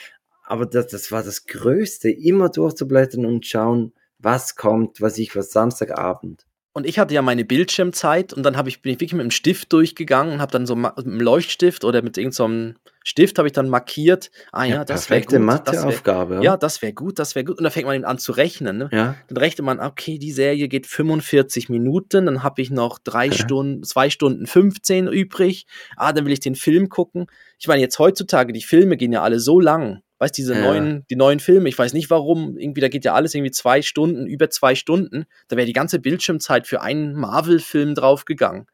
aber das, das war das Größte, immer durchzublättern und schauen, was kommt, was ich was Samstagabend. Und ich hatte ja meine Bildschirmzeit und dann ich, bin ich wirklich mit dem Stift durchgegangen und habe dann so mit einem Leuchtstift oder mit irgendeinem so Stift habe ich dann markiert, ah ja, Ja, das wäre gut, das wär, Matheaufgabe. ja, das wäre gut, das wäre gut. Und dann fängt man eben an zu rechnen. Ne? ja. Dann rechnet man, okay, die Serie geht 45 Minuten, dann habe ich noch drei. Stunden, zwei Stunden 15 übrig. Ah, dann will ich den Film gucken. Ich meine, jetzt heutzutage, die Filme gehen ja alle so lang. Weißt diese Ja. neuen, die neuen Filme, ich weiß nicht warum, irgendwie, da geht ja alles irgendwie zwei Stunden, über zwei Stunden. Da wäre die ganze Bildschirmzeit für einen Marvel-Film draufgegangen.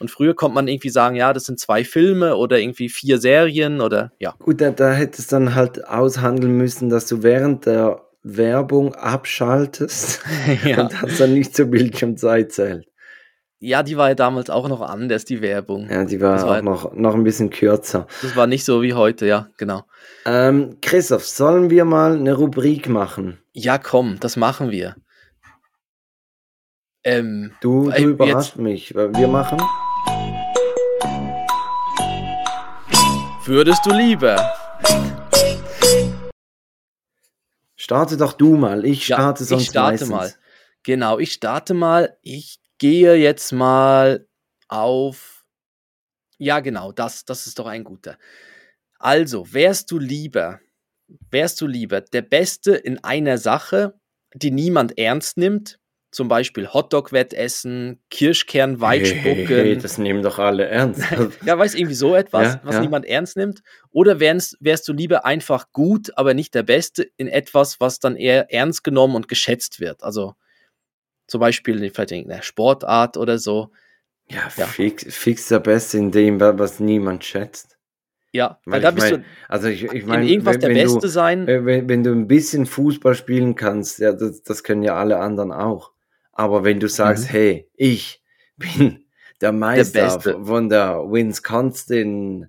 Und früher konnte man irgendwie sagen, ja, das sind zwei Filme oder irgendwie vier Serien oder ja. Gut, da, da hättest du dann halt aushandeln müssen, dass du während der Werbung abschaltest ja. und das dann nicht zur Bildschirmzeit zählt. ja, die war ja damals auch noch anders, die Werbung. Ja, die war Das auch war- noch, noch ein bisschen kürzer. Das war nicht so wie heute, ja, genau. Ähm, Christoph, sollen wir mal eine Rubrik machen? Ja, komm, das machen wir. Ähm, Du, du jetzt- überrascht mich. weil Wir machen. Würdest du lieber? Starte doch du mal. Ich Ja, starte ich sonst starte meistens. mal. Genau, ich starte mal. Ich gehe jetzt mal auf. Ja, genau, das, das ist doch ein guter. Also, wärst du lieber, wärst du lieber der Beste in einer Sache, die niemand ernst nimmt? Zum Beispiel Hotdog-Wettessen, Kirschkern, Weitspucken. Hey, hey, das nehmen doch alle ernst. Ja, weißt irgendwie so etwas, Ja, was ja. niemand ernst nimmt. Oder wärst, wärst du lieber einfach gut, aber nicht der Beste in etwas, was dann eher ernst genommen und geschätzt wird? Also zum Beispiel vielleicht irgendeine Sportart oder so. ja, Ja. Fix, fix der Beste in dem, wa- was niemand schätzt. Ja, weil, Weil da ich bist mein, Also ich, ich du in irgendwas wenn, der wenn Beste du, sein. wenn, wenn du ein bisschen Fußball spielen kannst, ja, das, das können ja alle anderen auch. Aber wenn du sagst, Mhm. hey, ich bin der Meister Beste. von der Wisconsin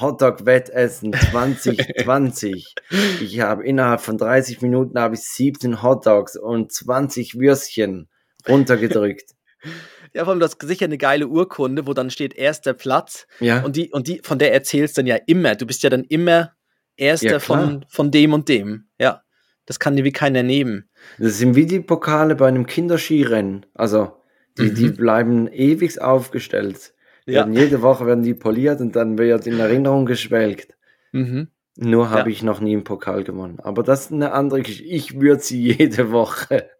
Hotdog-Wettessen 2020. ich habe innerhalb von 30 Minuten habe ich 17 Hotdogs und 20 Würstchen runtergedrückt. Ja, vor allem, du hast sicher eine geile Urkunde, wo dann steht erster Platz. Ja, Und die, und die, von der erzählst dann ja immer. Du bist ja dann immer erster Ja, von, von dem und dem. Ja. Das kann dir wie keiner nehmen. das sind wie die Pokale bei einem Kinderskirennen. Also, die, die Mhm. bleiben ewig aufgestellt. Ja. Werden jede Woche werden die poliert und dann wird in Erinnerung geschwelgt. Mhm. Nur habe Ja. ich noch nie einen Pokal gewonnen. Aber das ist eine andere Geschichte. Ich würde sie jede Woche,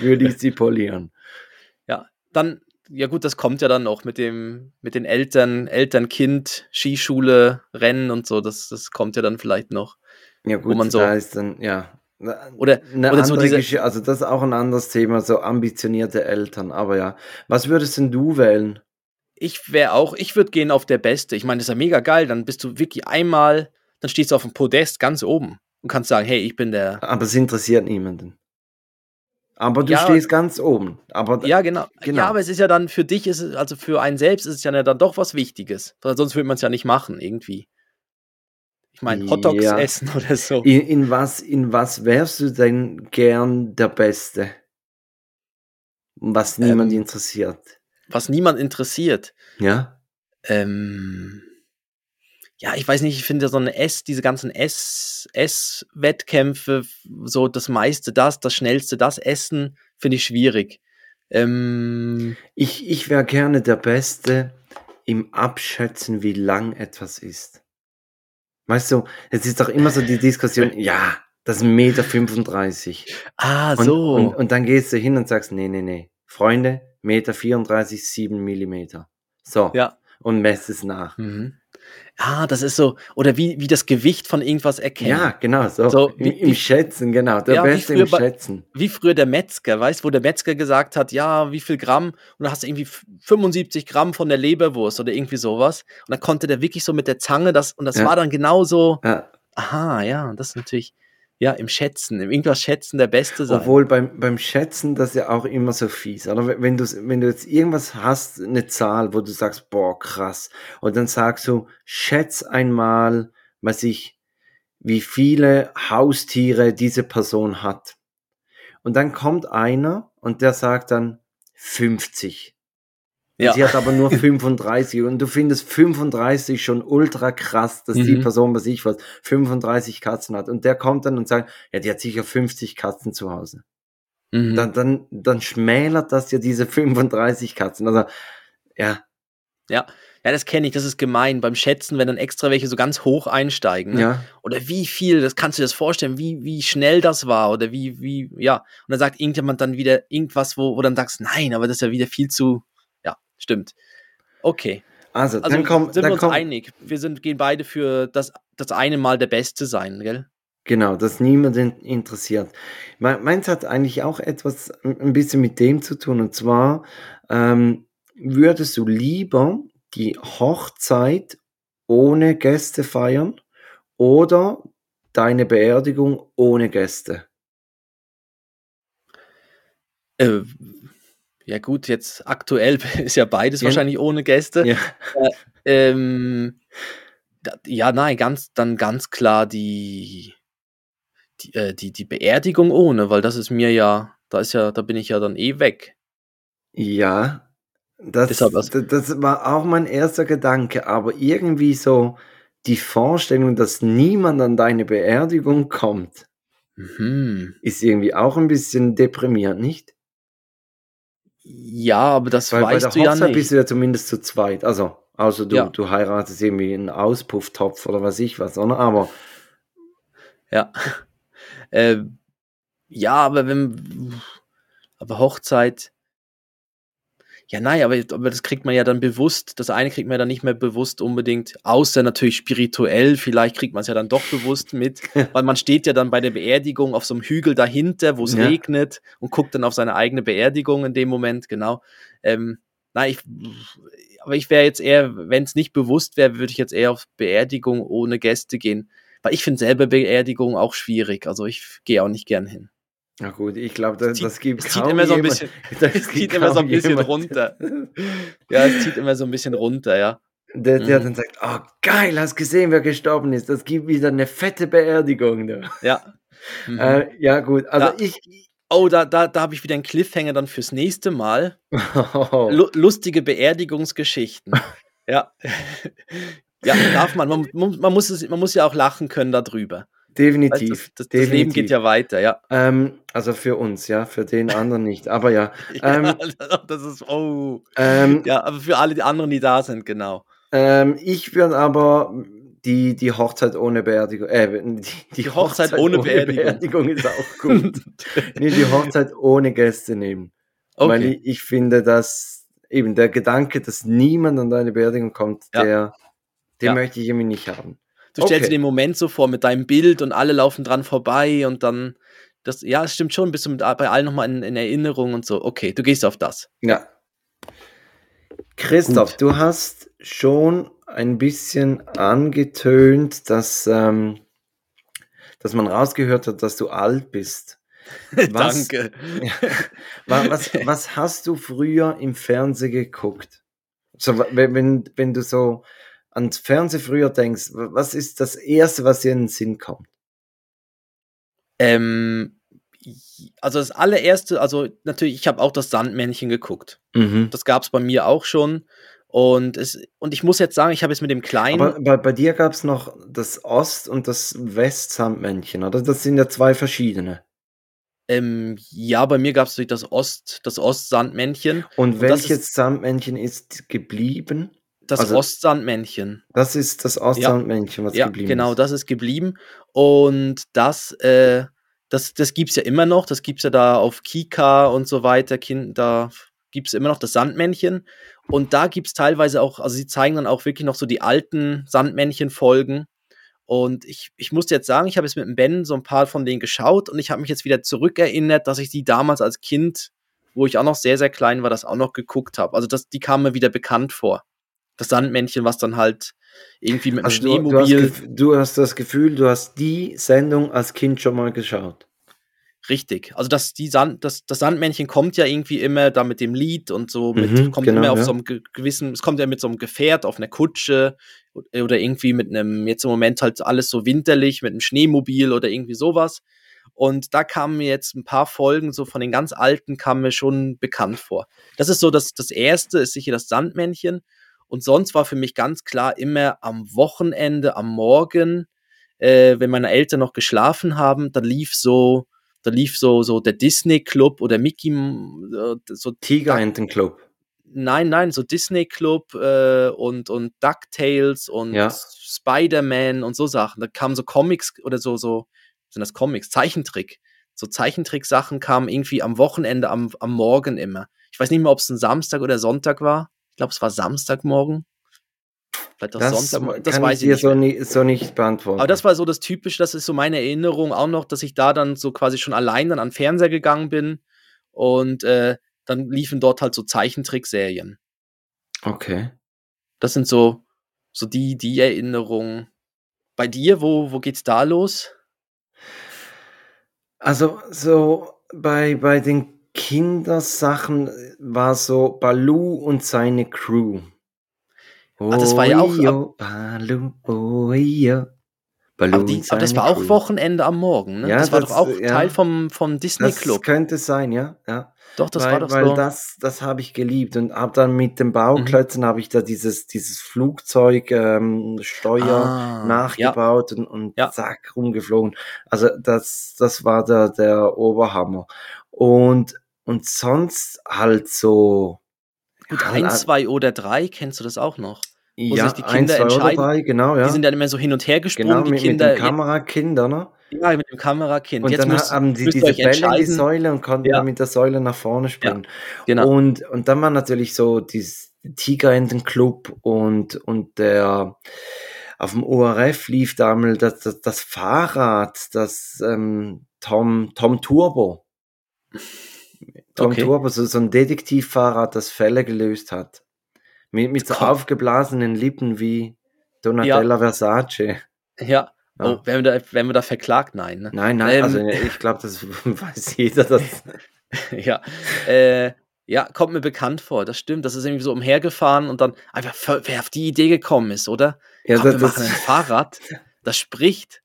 würde ich sie polieren. Ja, dann, ja gut, das kommt ja dann auch mit dem, mit den Eltern, Eltern-Kind, Skischule, Rennen und so, das, das kommt ja dann vielleicht noch. Ja gut, man so- da ist dann, ja. Oder- eine oder so diese- also das ist auch ein anderes Thema, so ambitionierte Eltern. Aber ja, was würdest denn du wählen? Ich wäre auch, ich würde gehen auf der Beste. Ich meine, das ist ja mega geil, dann bist du wirklich einmal, dann stehst du auf dem Podest ganz oben und kannst sagen, hey, ich bin der, Aber es interessiert niemanden. Aber du Ja, stehst ganz oben. Aber ja genau. genau. Ja, aber es ist ja dann für dich, ist es, also für einen selbst ist es ja dann doch was Wichtiges, sonst würde man es ja nicht machen, irgendwie. Ich meine, Hotdogs Ja. essen oder so. in, in, was, in was wärst du denn gern der Beste? Was niemand Ähm, interessiert. Was niemand interessiert. Ja? Ähm, ja, ich weiß nicht, ich finde so eine S, diese ganzen S, S-Wettkämpfe, so das meiste das, das schnellste das Essen, finde ich schwierig. Ähm, Ich, ich wäre gerne der Beste im Abschätzen, wie lang etwas ist. Weißt du, es ist doch immer so die Diskussion, ja, das ist 1,35 Meter. 35. ah, Und, so. und, und dann gehst du hin und sagst, nee, nee, nee. Freunde, Meter 34, 7 Millimeter. So. ja. Und messt es nach. Mhm. Ah, das ist so, oder wie, wie das Gewicht von irgendwas erkennen. Ja, genau, so. So, wie- Im Schätzen, genau. Der Ja, wie Beste früher im Schätzen. Wie früher der Metzger, weißt wo der Metzger gesagt hat, ja, wie viel Gramm? Und dann hast du irgendwie f- 75 Gramm von der Leberwurst oder irgendwie sowas. Und dann konnte der wirklich so mit der Zange das, und das Ja. war dann genauso, Ja, aha, ja, das ist natürlich, ja, im Schätzen, im irgendwas Schätzen der Beste sein. Obwohl beim, beim Schätzen das ist ja auch immer so fies. Oder wenn du, wenn du jetzt irgendwas hast, eine Zahl, wo du sagst, boah, krass. Und dann sagst du, schätz einmal, was ich, wie viele Haustiere diese Person hat. Und dann kommt einer und der sagt dann 50. Ja. Sie hat aber nur 35 und du findest 35 schon ultra krass, dass die Mhm. Person, was ich was, 35 Katzen hat. Und der kommt dann und sagt, ja, die hat sicher 50 Katzen zu Hause. Mhm. Dann, dann, dann schmälert das ja diese 35 Katzen. Also, ja, Ja, ja, das kenne ich, das ist gemein beim Schätzen, wenn dann extra welche so ganz hoch einsteigen. Ne? Ja. Oder wie viel, das kannst du dir das vorstellen, wie, wie schnell das war oder wie, wie, ja. Und dann sagt irgendjemand dann wieder irgendwas, wo, wo dann sagst, nein, aber das ist ja wieder viel zu, stimmt. Okay. Also, Also dann kommt, sind wir dann uns kommt, einig. Wir sind, gehen beide für das, das eine Mal der Beste sein, gell? Genau, das niemanden interessiert. Me- Meins hat eigentlich auch etwas ein ein bisschen mit dem zu tun. Und zwar ähm, würdest du lieber die Hochzeit ohne Gäste feiern oder deine Beerdigung ohne Gäste? Äh, ja gut, jetzt aktuell ist ja beides Ja. wahrscheinlich ohne Gäste. Ja. Ähm, da, ja, nein, ganz, dann ganz klar die, die, äh, die, die Beerdigung ohne, weil das ist mir ja, da ist ja, da bin ich ja dann eh weg. Ja, das, Deshalb also- das war auch mein erster Gedanke, aber irgendwie so die Vorstellung, dass niemand an deine Beerdigung kommt, Mhm. ist irgendwie auch ein bisschen deprimierend, nicht? Ja, aber das Weil bei weißt der du ja Hochzeit nicht. bist du ja zumindest zu zweit. Also, außer du, Ja. du heiratest irgendwie einen Auspufftopf oder was ich was, oder? Aber Ja. äh, ja, aber wenn, aber Hochzeit, ja, nein, aber, aber das kriegt man ja dann bewusst, das eine kriegt man ja dann nicht mehr bewusst unbedingt, außer natürlich spirituell, vielleicht kriegt man es ja dann doch bewusst mit, weil man steht ja dann bei der Beerdigung auf so einem Hügel dahinter, wo es Ja. regnet und guckt dann auf seine eigene Beerdigung in dem Moment, genau. Ähm, nein, ich, aber ich wäre jetzt eher, wenn es nicht bewusst wäre, würde ich jetzt eher auf Beerdigung ohne Gäste gehen. Weil ich finde selber Beerdigung auch schwierig. Also ich gehe auch nicht gern hin. Na gut, ich glaube, das, das gibt Es zieht immer so ein bisschen, das es zieht immer so ein bisschen jemand, runter. Ja, es zieht immer so ein bisschen runter, ja. Der, der Mhm. dann sagt, oh geil, hast gesehen, wer gestorben ist. Das gibt wieder eine fette Beerdigung. Ne? Ja. Mhm. Äh, ja gut, also Ja. ich... oh, da, da, da habe ich wieder einen Cliffhanger dann fürs nächste Mal. Oh, Lu lustige Beerdigungsgeschichten. ja. ja, darf man. Man, man, man, muss es, man muss ja auch lachen können darüber. Definitiv. das, das, das definitiv. Leben geht ja weiter, ja. Ähm, also für uns, ja, für den anderen nicht. Aber ja. Ähm, ja das ist, oh. ähm, Ja, aber für alle die anderen, die da sind, genau. ähm, ich würde aber die, die Hochzeit ohne Beerdigung, äh, die, die, Hochzeit ohne Beerdigung. ist auch gut. nee, die Hochzeit ohne Gäste nehmen. Weil okay. ich, ich finde, dass eben der Gedanke, dass niemand an deine Beerdigung kommt, Ja. der, den Ja. möchte ich irgendwie nicht haben. Du stellst okay. dir den Moment so vor mit deinem Bild und alle laufen dran vorbei und dann, das, ja, es stimmt schon, bist du mit, bei allen nochmal in, in Erinnerung und so. Okay, du gehst auf das. Ja. Christoph, Gut. du hast schon ein bisschen angetönt, dass, ähm, dass man rausgehört hat, dass du alt bist. Was- Danke. Wa- Was, was hast du früher im Fernsehen geguckt? So, wenn, wenn du so ans Fernsehen früher denkst, wa- was ist das Erste, was dir in den Sinn kommt? Ähm, also das allererste, also natürlich, ich habe auch das Sandmännchen geguckt. Mhm. Das gab es bei mir auch schon. Und, es, und ich muss jetzt sagen, ich habe jetzt mit dem Kleinen. Aber bei, bei dir gab es noch das Ost- und das West-Sandmännchen, oder? Das sind ja zwei verschiedene. ähm, ja, bei mir gab es das Ost, das Ostsandmännchen. Und Und das welches Sandmännchen ist geblieben? Das Also- Ostsandmännchen. Das ist das Ostsandmännchen, was Ja, geblieben genau, ist. das ist geblieben. Und das, äh, das, das gibt es ja immer noch. Das gibt es ja da auf Kika und so weiter. Kind, da gibt es immer noch das Sandmännchen. Und da gibt es teilweise auch, also sie zeigen dann auch wirklich noch so die alten Sandmännchen-Folgen. Und ich, ich muss jetzt sagen, ich habe jetzt mit dem Ben so ein paar von denen geschaut und ich habe mich jetzt wieder zurückerinnert, dass ich die damals als Kind, wo ich auch noch sehr, sehr klein war, das auch noch geguckt habe. Also das, die kamen mir wieder bekannt vor. Das Sandmännchen, was dann halt irgendwie mit einem Also du, du, Schneemobil. gef- du hast das Gefühl, du hast die Sendung als Kind schon mal geschaut. Richtig. Also das, die Sand, das, das Sandmännchen kommt ja irgendwie immer da mit dem Lied und so, mit, Mhm, kommt genau, immer auf ja. so einem ge- gewissen, es kommt ja mit so einem Gefährt auf einer Kutsche oder irgendwie mit einem, jetzt im Moment halt alles so winterlich, mit einem Schneemobil oder irgendwie sowas. Und da kamen mir jetzt ein paar Folgen, so von den ganz alten, kamen mir schon bekannt vor. Das ist so, das, das erste ist sicher das Sandmännchen. Und sonst war für mich ganz klar immer am Wochenende, am Morgen, äh, wenn meine Eltern noch geschlafen haben, dann lief so, da lief so, so der Disney Club oder Mickey, äh, so Tigerentenclub. Nein, nein, so Disney Club äh, und, und DuckTales und Ja. Spider-Man und so Sachen. Da kamen so Comics oder so, so, sind das Comics, Zeichentrick. So Zeichentrick-Sachen kamen irgendwie am Wochenende, am, am Morgen immer. Ich weiß nicht mehr, ob es ein Samstag oder Sonntag war. Ich glaube, es war Samstagmorgen. Vielleicht auch Das, Sonntag. Das kann weiß ich dir nicht. so, nie, so nicht beantworten. Aber das war so das Typische, das ist so meine Erinnerung auch noch, dass ich da dann so quasi schon allein dann an Fernseher gegangen bin und äh, dann liefen dort halt so Zeichentrickserien. okay. Das sind so, so die, die Erinnerungen. Bei dir, wo, wo geht's da los? Also so bei, bei den Kindersachen war so Balu und seine Crew. Ah, das war ja auch- Oio, Balu, oio. Balu Aber, die, aber das war auch Crew. Wochenende am Morgen, ne? Ja, das war das- doch auch ja. Teil vom, vom Disney Das Club. könnte sein, ja. ja. Doch, das weil war doch weil so. das, das habe ich geliebt und habe dann mit Mhm. den Bauklötzen habe ich da dieses, dieses Flugzeug ähm, Steuer Ah, nachgebaut und, und Ja. zack rumgeflogen. Also das, das war der, der Oberhammer. Und, und sonst halt so. Gut, ja, eins, zwei oder drei, kennst du das auch noch? wo ja, sich die Kinder oder entscheiden. drei, genau, ja. Die sind dann immer so hin und her gesprungen, genau, die mit, Kinder. mit dem Kamerakind, oder? ja, mit dem Kamerakind. Und Jetzt dann müsst, haben müsst ihr diese Bälle in die. Säule und konnten Ja. dann mit der Säule nach vorne springen. Genau. Und, und dann war natürlich so dieses Tigerenten-Club und, und der auf dem ORF lief damals das, das, das Fahrrad, das ähm, Tom, Tom Turbo. Tom Okay. Turbo, so, so ein Detektivfahrrad, das Fälle gelöst hat. Mit, mit so aufgeblasenen Lippen wie Donatella Versace. Ja. Ja. Oh, werden wir, da, werden wir da verklagt? Nein. Ne? Nein, nein, Ähm. also ich glaube, das weiß jeder. Das, ja. Äh, ja, kommt mir bekannt vor. Das stimmt. Das ist irgendwie so umhergefahren und dann einfach, wer auf die Idee gekommen ist, oder? ja, Komm, wir das, machen ein Fahrrad, das spricht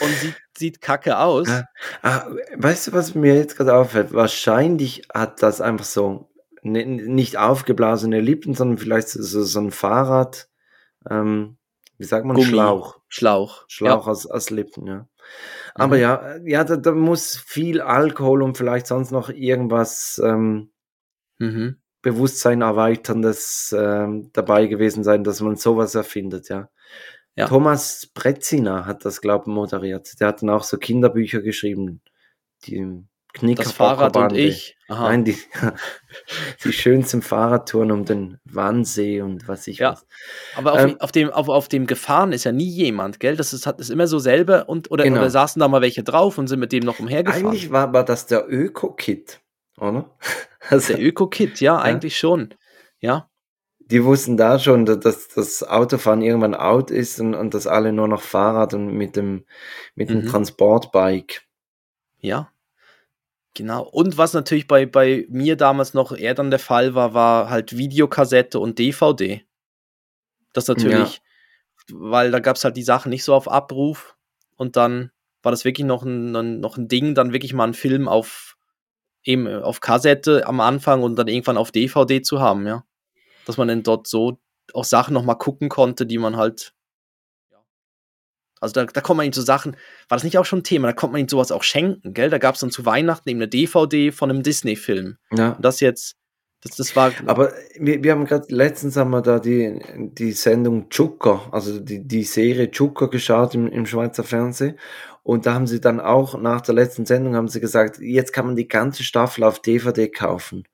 und sieht, sieht kacke aus. Ja. Ah, weißt du, was mir jetzt gerade auffällt? Wahrscheinlich hat das einfach so ne- nicht aufgeblasene Lippen, sondern vielleicht so, so, ein Fahrrad, ähm, wie sagt man, Gummi. Schlauch. Schlauch. Schlauch aus, aus Lippen, ja. Aber Mhm. ja, ja, da, da muss viel Alkohol und vielleicht sonst noch irgendwas ähm, Ja. Mhm. Bewusstsein erweiterndes ähm, dabei gewesen sein, dass man sowas erfindet, ja. Ja. Thomas Brezina hat das, glaube ich, moderiert. Der hat dann auch so Kinderbücher geschrieben. Die Knicker Das Fahrrad und ich. Aha. Nein, die, die schönsten Fahrradtouren um den Wannsee und was ich Ja. was. Aber auf, Ähm, auf, dem, auf, auf dem Gefahren ist ja nie jemand, gell? Das ist, hat, ist immer so selber und oder, Genau. oder saßen da mal welche drauf und sind mit dem noch umhergefahren. Eigentlich war, war das der Öko-Kit, oder? Also, der Öko-Kit, ja, eigentlich schon. Ja. Die wussten da schon, dass- das Autofahren irgendwann out ist und, und dass alle nur noch Fahrrad und mit dem, mit dem Mhm. Transportbike. Ja. Genau. Und was natürlich bei, bei mir damals noch eher dann der Fall war, war halt Videokassette und DVD. Das natürlich, weil da gab es halt die Sachen nicht so auf Abruf und dann war das wirklich noch ein, ein, noch ein Ding, dann wirklich mal einen Film auf eben äh, auf Kassette am Anfang und dann irgendwann auf DVD zu haben, ja. Dass man dann dort so auch Sachen noch mal gucken konnte, die man halt ja. Also da, da kommt man in so Sachen, war das nicht auch schon ein Thema, da kommt man in sowas auch schenken, gell? Da gab es dann zu Weihnachten eben eine DVD von einem Disney-Film. Ja. Und das jetzt, das, das war. Aber wir, wir haben gerade letztens haben wir da die, die Sendung Zucker, also die, die Serie Zucker geschaut im, im Schweizer Fernsehen. Und da haben sie dann auch nach der letzten Sendung haben sie gesagt, jetzt kann man die ganze Staffel auf DVD kaufen.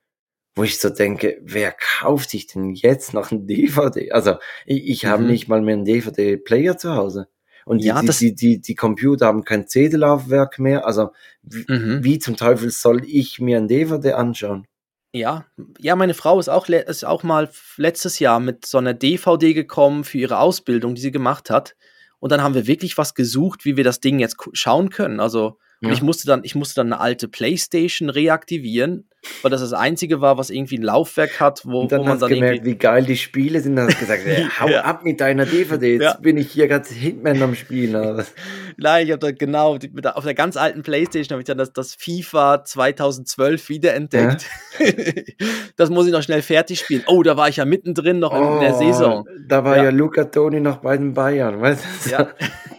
Wo ich so denke, wer kauft sich denn jetzt noch ein DVD? Also ich, ich habe Mhm. nicht mal mehr einen DVD-Player zu Hause. Und die, Ja, die, die, die, die Computer haben kein CD-Laufwerk mehr. Also wie, Mhm. wie zum Teufel soll ich mir ein DVD anschauen? Ja, ja, meine Frau ist auch, ist auch mal letztes Jahr mit so einer DVD gekommen für ihre Ausbildung, die sie gemacht hat. Und dann haben wir wirklich was gesucht, wie wir das Ding jetzt schauen können. Also, und Ja. ich musste dann, ich musste dann eine alte Playstation reaktivieren, weil das das einzige war, was irgendwie ein Laufwerk hat, wo, Und dann wo man hast dann gemerkt, wie geil die Spiele sind. Dann hast du gesagt, ey, hau Ja. ab mit deiner DVD. Jetzt Ja. bin ich hier gerade Hitman am Spielen. Nein, ich habe da genau, die- auf der ganz alten Playstation habe ich dann das, das FIFA 2012 wiederentdeckt. das muss ich noch schnell fertig spielen. Oh, da war ich ja mittendrin noch in, in der Saison. Oh, Da war ja, Ja. Luca Toni noch bei den Bayern. Weißt du? Ja,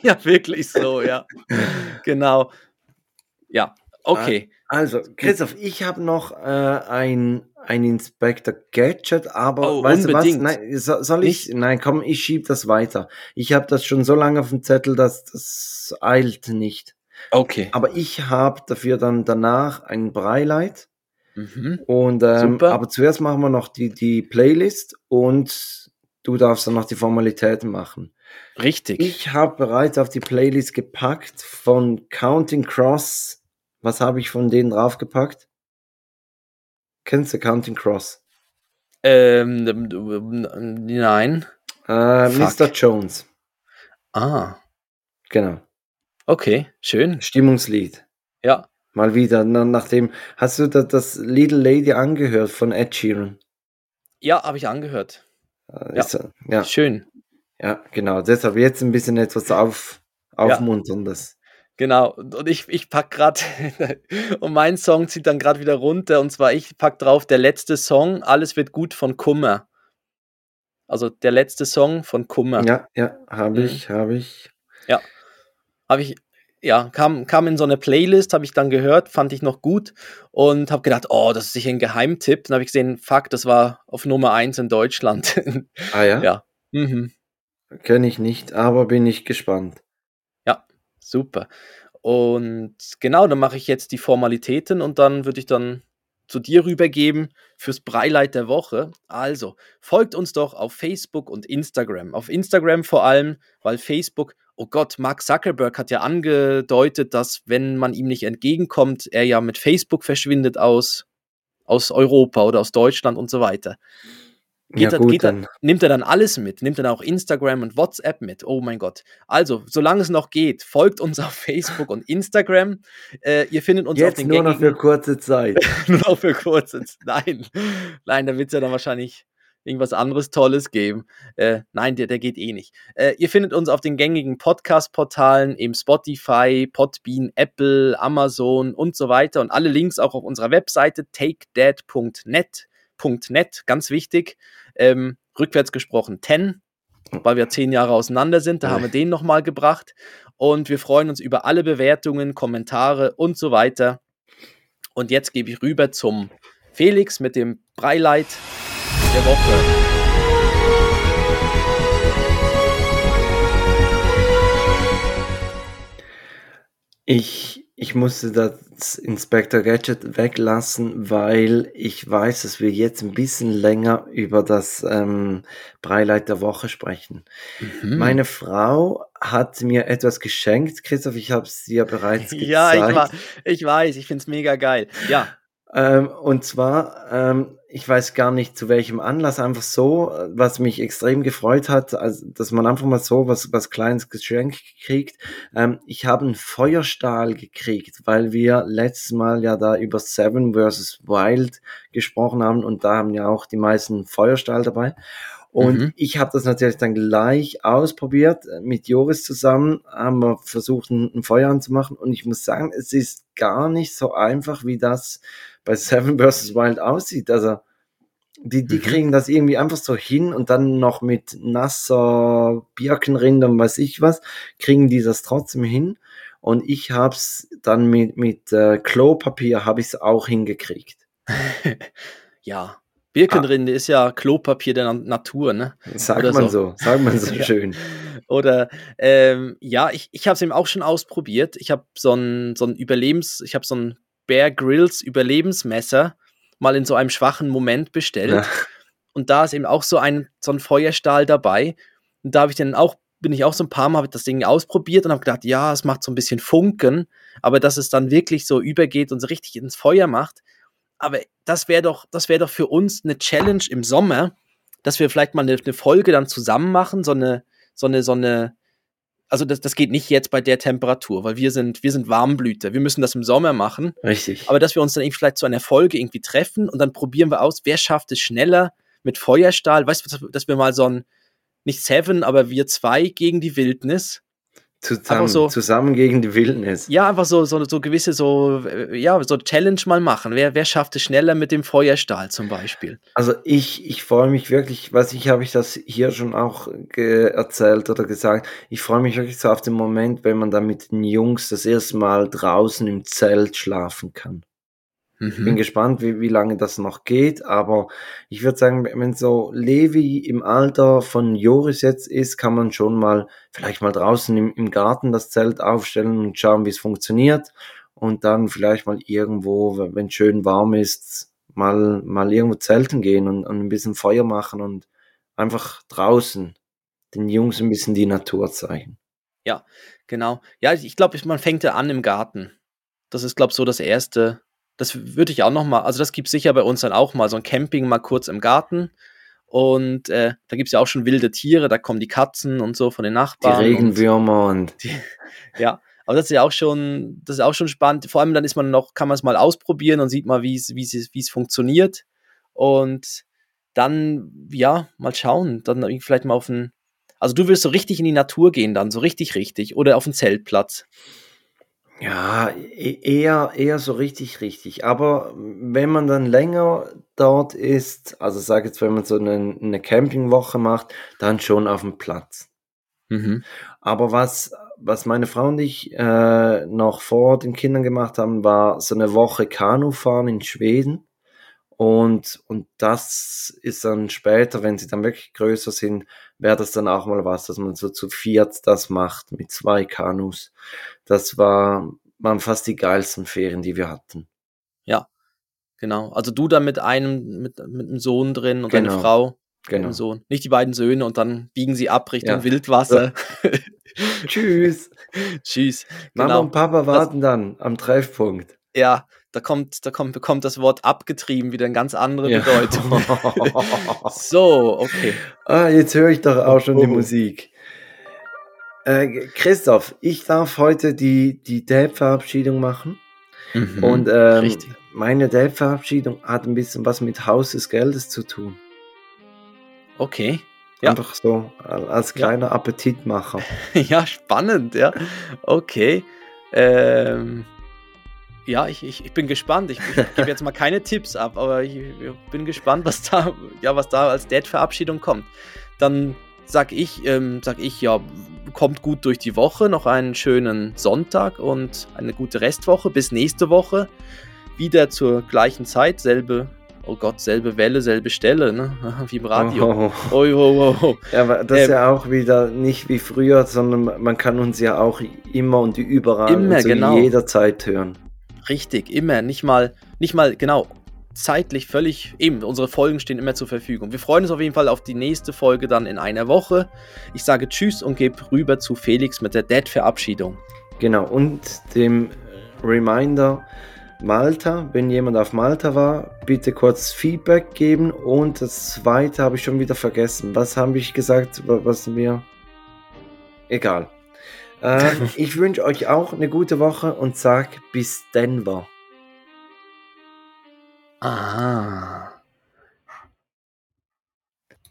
ja, wirklich so, ja. Genau. Ja, okay. Also, Christoph, ich habe noch äh, ein, ein Inspector Gadget, aber Oh, weißt unbedingt. du was? Nein, so, soll ich? Nein, komm, ich schieb das weiter. Ich habe das schon so lange auf dem Zettel, dass das eilt nicht. Okay. Aber ich habe dafür dann danach ein Breileit Mhm. und ähm, Super. aber zuerst machen wir noch die die Playlist und du darfst dann noch die Formalitäten machen. Richtig. Ich habe bereits auf die Playlist gepackt von Counting Cross. Was habe ich von denen draufgepackt? Kennst du Counting Cross? ähm, nein. Äh, Fuck. Mr. Jones. Ah. Genau. Okay. Schön. Stimmungslied. Ja. Mal wieder. Na, nachdem. Hast du da, das Little Lady angehört von Ed Sheeran? Ja, habe ich angehört. Äh, Ja. Ist, ja. Schön. Ja, genau. Deshalb jetzt ein bisschen etwas auf, aufmunterndes. Genau. Und ich, ich pack gerade, und mein Song zieht dann gerade wieder runter. Und zwar, ich pack drauf, der letzte Song, Alles wird gut von Kummer. Also der letzte Song von Kummer. Ja, ja, habe Mhm. ich, habe ich. Habe ich, ja, kam, kam in so eine Playlist, habe ich dann gehört, fand ich noch gut und habe gedacht, oh, das ist sicher ein Geheimtipp. Dann habe ich gesehen, fuck, das war auf Nummer 1 in Deutschland. Ah ja, ja. Mhm. kenne ich nicht, aber bin ich gespannt. Super. Und genau, dann mache ich jetzt die Formalitäten und dann würde ich dann zu dir rübergeben fürs Breileit der Woche. Also, folgt uns doch auf Facebook und Instagram. Auf Instagram vor allem, weil Facebook, oh Gott, Mark Zuckerberg hat ja angedeutet, dass wenn man ihm nicht entgegenkommt, er ja mit Facebook verschwindet aus, aus Europa oder aus Deutschland und so weiter. Geht ja er- gut, geht er- dann. Nimmt er dann alles mit? Nimmt er dann auch Instagram und WhatsApp mit? Oh mein Gott. Also, solange es noch geht, folgt uns auf Facebook und Instagram. Äh, ihr findet uns auf Jetzt den nur noch für kurze Zeit. nur noch für kurze Zeit. Nein, nein, da wird es ja dann wahrscheinlich irgendwas anderes Tolles geben. Äh, nein, der, der geht eh nicht. Äh, ihr findet uns auf den gängigen Podcast-Portalen, eben Spotify, Podbean, Apple, Amazon und so weiter und alle Links auch auf unserer Webseite takedad.net. .net, ganz wichtig. Ähm, rückwärts gesprochen 10, weil wir zehn Jahre auseinander sind. Da haben wir den nochmal gebracht. Und wir freuen uns über alle Bewertungen, Kommentare und so weiter. Und jetzt gebe ich rüber zum Felix mit dem Breileit der Woche. Ich, ich musste das Inspector Gadget weglassen, weil ich weiß, dass wir jetzt ein bisschen länger über das ähm, Breileit der Woche sprechen. Mhm. Meine Frau hat mir etwas geschenkt. Christoph, ich habe es dir bereits gezeigt. ja, ich, ich weiß, ich finde es mega geil. Ja, Ähm, und zwar, ähm, ich weiß gar nicht zu welchem Anlass, einfach so, was mich extrem gefreut hat, also, dass man einfach mal so was, was kleines Geschenk kriegt. Ähm, ich habe einen Feuerstahl gekriegt, weil wir letztes Mal ja da über Seven vs. Wild gesprochen haben und da haben ja auch die meisten Feuerstahl dabei. Und Mhm. ich habe das natürlich dann gleich ausprobiert. Mit Joris zusammen haben wir versucht, ein, Feuer anzumachen. Und ich muss sagen, es ist gar nicht so einfach, wie das bei Seven vs. Wild aussieht. Also die, die Mhm. kriegen das irgendwie einfach so hin und dann noch mit nasser Birkenrinde und weiß ich was, kriegen die das trotzdem hin. Und ich habe es dann mit, mit äh, Klopapier habe ich es auch hingekriegt. ja. Birkenrinde ist ja Klopapier der Na Natur, ne? Sagt Oder man so. so, sagt man so schön. Oder ähm, ja, ich, ich habe es eben auch schon ausprobiert. Ich habe so ein, so ein Überlebens, ich habe so ein Bear Grylls Überlebensmesser mal in so einem schwachen Moment bestellt. Ja. Und da ist eben auch so ein, so ein Feuerstahl dabei. Und da habe ich dann auch, bin ich auch so ein paar Mal hab ich das Ding ausprobiert und habe gedacht, ja, es macht so ein bisschen Funken, aber dass es dann wirklich so übergeht und so richtig ins Feuer macht. Aber das wäre doch, das wäre doch für uns eine Challenge im Sommer, dass wir vielleicht mal eine, eine Folge dann zusammen machen, so eine, so eine, so eine, also das, das geht nicht jetzt bei der Temperatur, weil wir sind, wir sind Warmblüter. Wir müssen das im Sommer machen. Richtig. Aber dass wir uns dann irgendwie vielleicht zu einer Folge irgendwie treffen und dann probieren wir aus, wer schafft es schneller mit Feuerstahl. Weißt du, dass- dass wir mal so ein, nicht Seven, aber wir zwei gegen die Wildnis. Zusammen, so- zusammen gegen die Wildnis. Ja, einfach so, so, so gewisse, so, ja, so Challenge mal machen. Wer, wer schafft es schneller mit dem Feuerstahl zum Beispiel? Also ich, ich freue mich wirklich, was ich habe ich das hier schon auch erzählt oder gesagt. Ich freue mich wirklich so auf den Moment, wenn man dann mit den Jungs das erste Mal draußen im Zelt schlafen kann. Ich bin mhm. gespannt, wie, wie lange das noch geht, aber ich würde sagen, wenn so Levi im Alter von Joris jetzt ist, kann man schon mal vielleicht mal draußen im, im Garten das Zelt aufstellen und schauen, wie es funktioniert und dann vielleicht mal irgendwo, wenn es schön warm ist, mal, mal irgendwo zelten gehen und, und ein bisschen Feuer machen und einfach draußen den Jungs ein bisschen die Natur zeigen. Ja, genau. Ja, ich glaube, man fängt ja an im Garten. Das ist, glaube ich, so das Erste, das würde ich auch noch mal, also das gibt es sicher bei uns dann auch mal, so ein Camping mal kurz im Garten. Und äh, da gibt es ja auch schon wilde Tiere, da kommen die Katzen und so von den Nachbarn. Die Regenwürmer und. und die, ja, aber das ist ja auch schon, das ist auch schon spannend. Vor allem dann ist man noch, kann man es mal ausprobieren und sieht mal, wie es, funktioniert. Und dann, ja, mal schauen. Dann vielleicht mal auf ein. Also du willst so richtig in die Natur gehen dann, so richtig, richtig. Oder auf einen Zeltplatz. Ja, e eher eher so richtig, richtig. Aber wenn man dann länger dort ist, also sage jetzt, wenn man so eine 'ne Campingwoche macht, dann schon auf dem Platz. Mhm. Aber was was meine Frau und ich, äh, noch vor den Kindern gemacht haben, war so eine Woche Kanufahren in Schweden. Und und das ist dann später, wenn sie dann wirklich größer sind, wäre das dann auch mal was, dass man so zu viert das macht mit zwei Kanus. Das war, waren fast die geilsten Ferien, die wir hatten. Ja, genau. Also du da mit einem, mit, mit einem Sohn drin und genau. deine Frau. Genau. Sohn. Nicht die beiden Söhne und dann biegen sie ab Richtung ja. Wildwasser. Ja. Tschüss. Tschüss. Mama genau. und Papa warten das, dann am Treffpunkt. Ja, da kommt, da kommt, bekommt das Wort abgetrieben wieder eine ganz andere ja. Bedeutung. so, okay. Ah, jetzt höre ich doch auch schon oh. die Musik. Äh, Christoph, ich darf heute die, die Dab-Verabschiedung machen. Mhm, und ähm, meine Dab-Verabschiedung hat ein bisschen was mit Haus des Geldes zu tun. Okay. Ja. Einfach so als kleiner ja. Appetitmacher. ja, spannend, ja. Okay. Ähm, ja, ich, ich, ich bin gespannt. Ich, ich gebe jetzt mal keine Tipps ab, aber ich, ich, bin gespannt, was da, ja, was da als Dad-Verabschiedung kommt. Dann sag ich, ähm, sag ich, ja, kommt gut durch die Woche, noch einen schönen Sonntag und eine gute Restwoche. Bis nächste Woche. Wieder zur gleichen Zeit, selbe, oh Gott, selbe Welle, selbe Stelle, ne? Wie im Radio. Oh, oh, oh, oh. Ja, aber das ähm, ist ja auch wieder nicht wie früher, sondern man kann uns ja auch immer und überall immer, und so genau. jederzeit hören. Richtig, immer. Nicht mal, nicht mal, genau, zeitlich völlig, eben, unsere Folgen stehen immer zur Verfügung. Wir freuen uns auf jeden Fall auf die nächste Folge dann in einer Woche. Ich sage Tschüss und gebe rüber zu Felix mit der Dead-Verabschiedung. Genau, und dem Reminder, Malta, wenn jemand auf Malta war, bitte kurz Feedback geben. Und das zweite habe ich schon wieder vergessen. Was habe ich gesagt, was mir... Egal. Äh, ich wünsche euch auch eine gute Woche und sag bis Denver. Ah.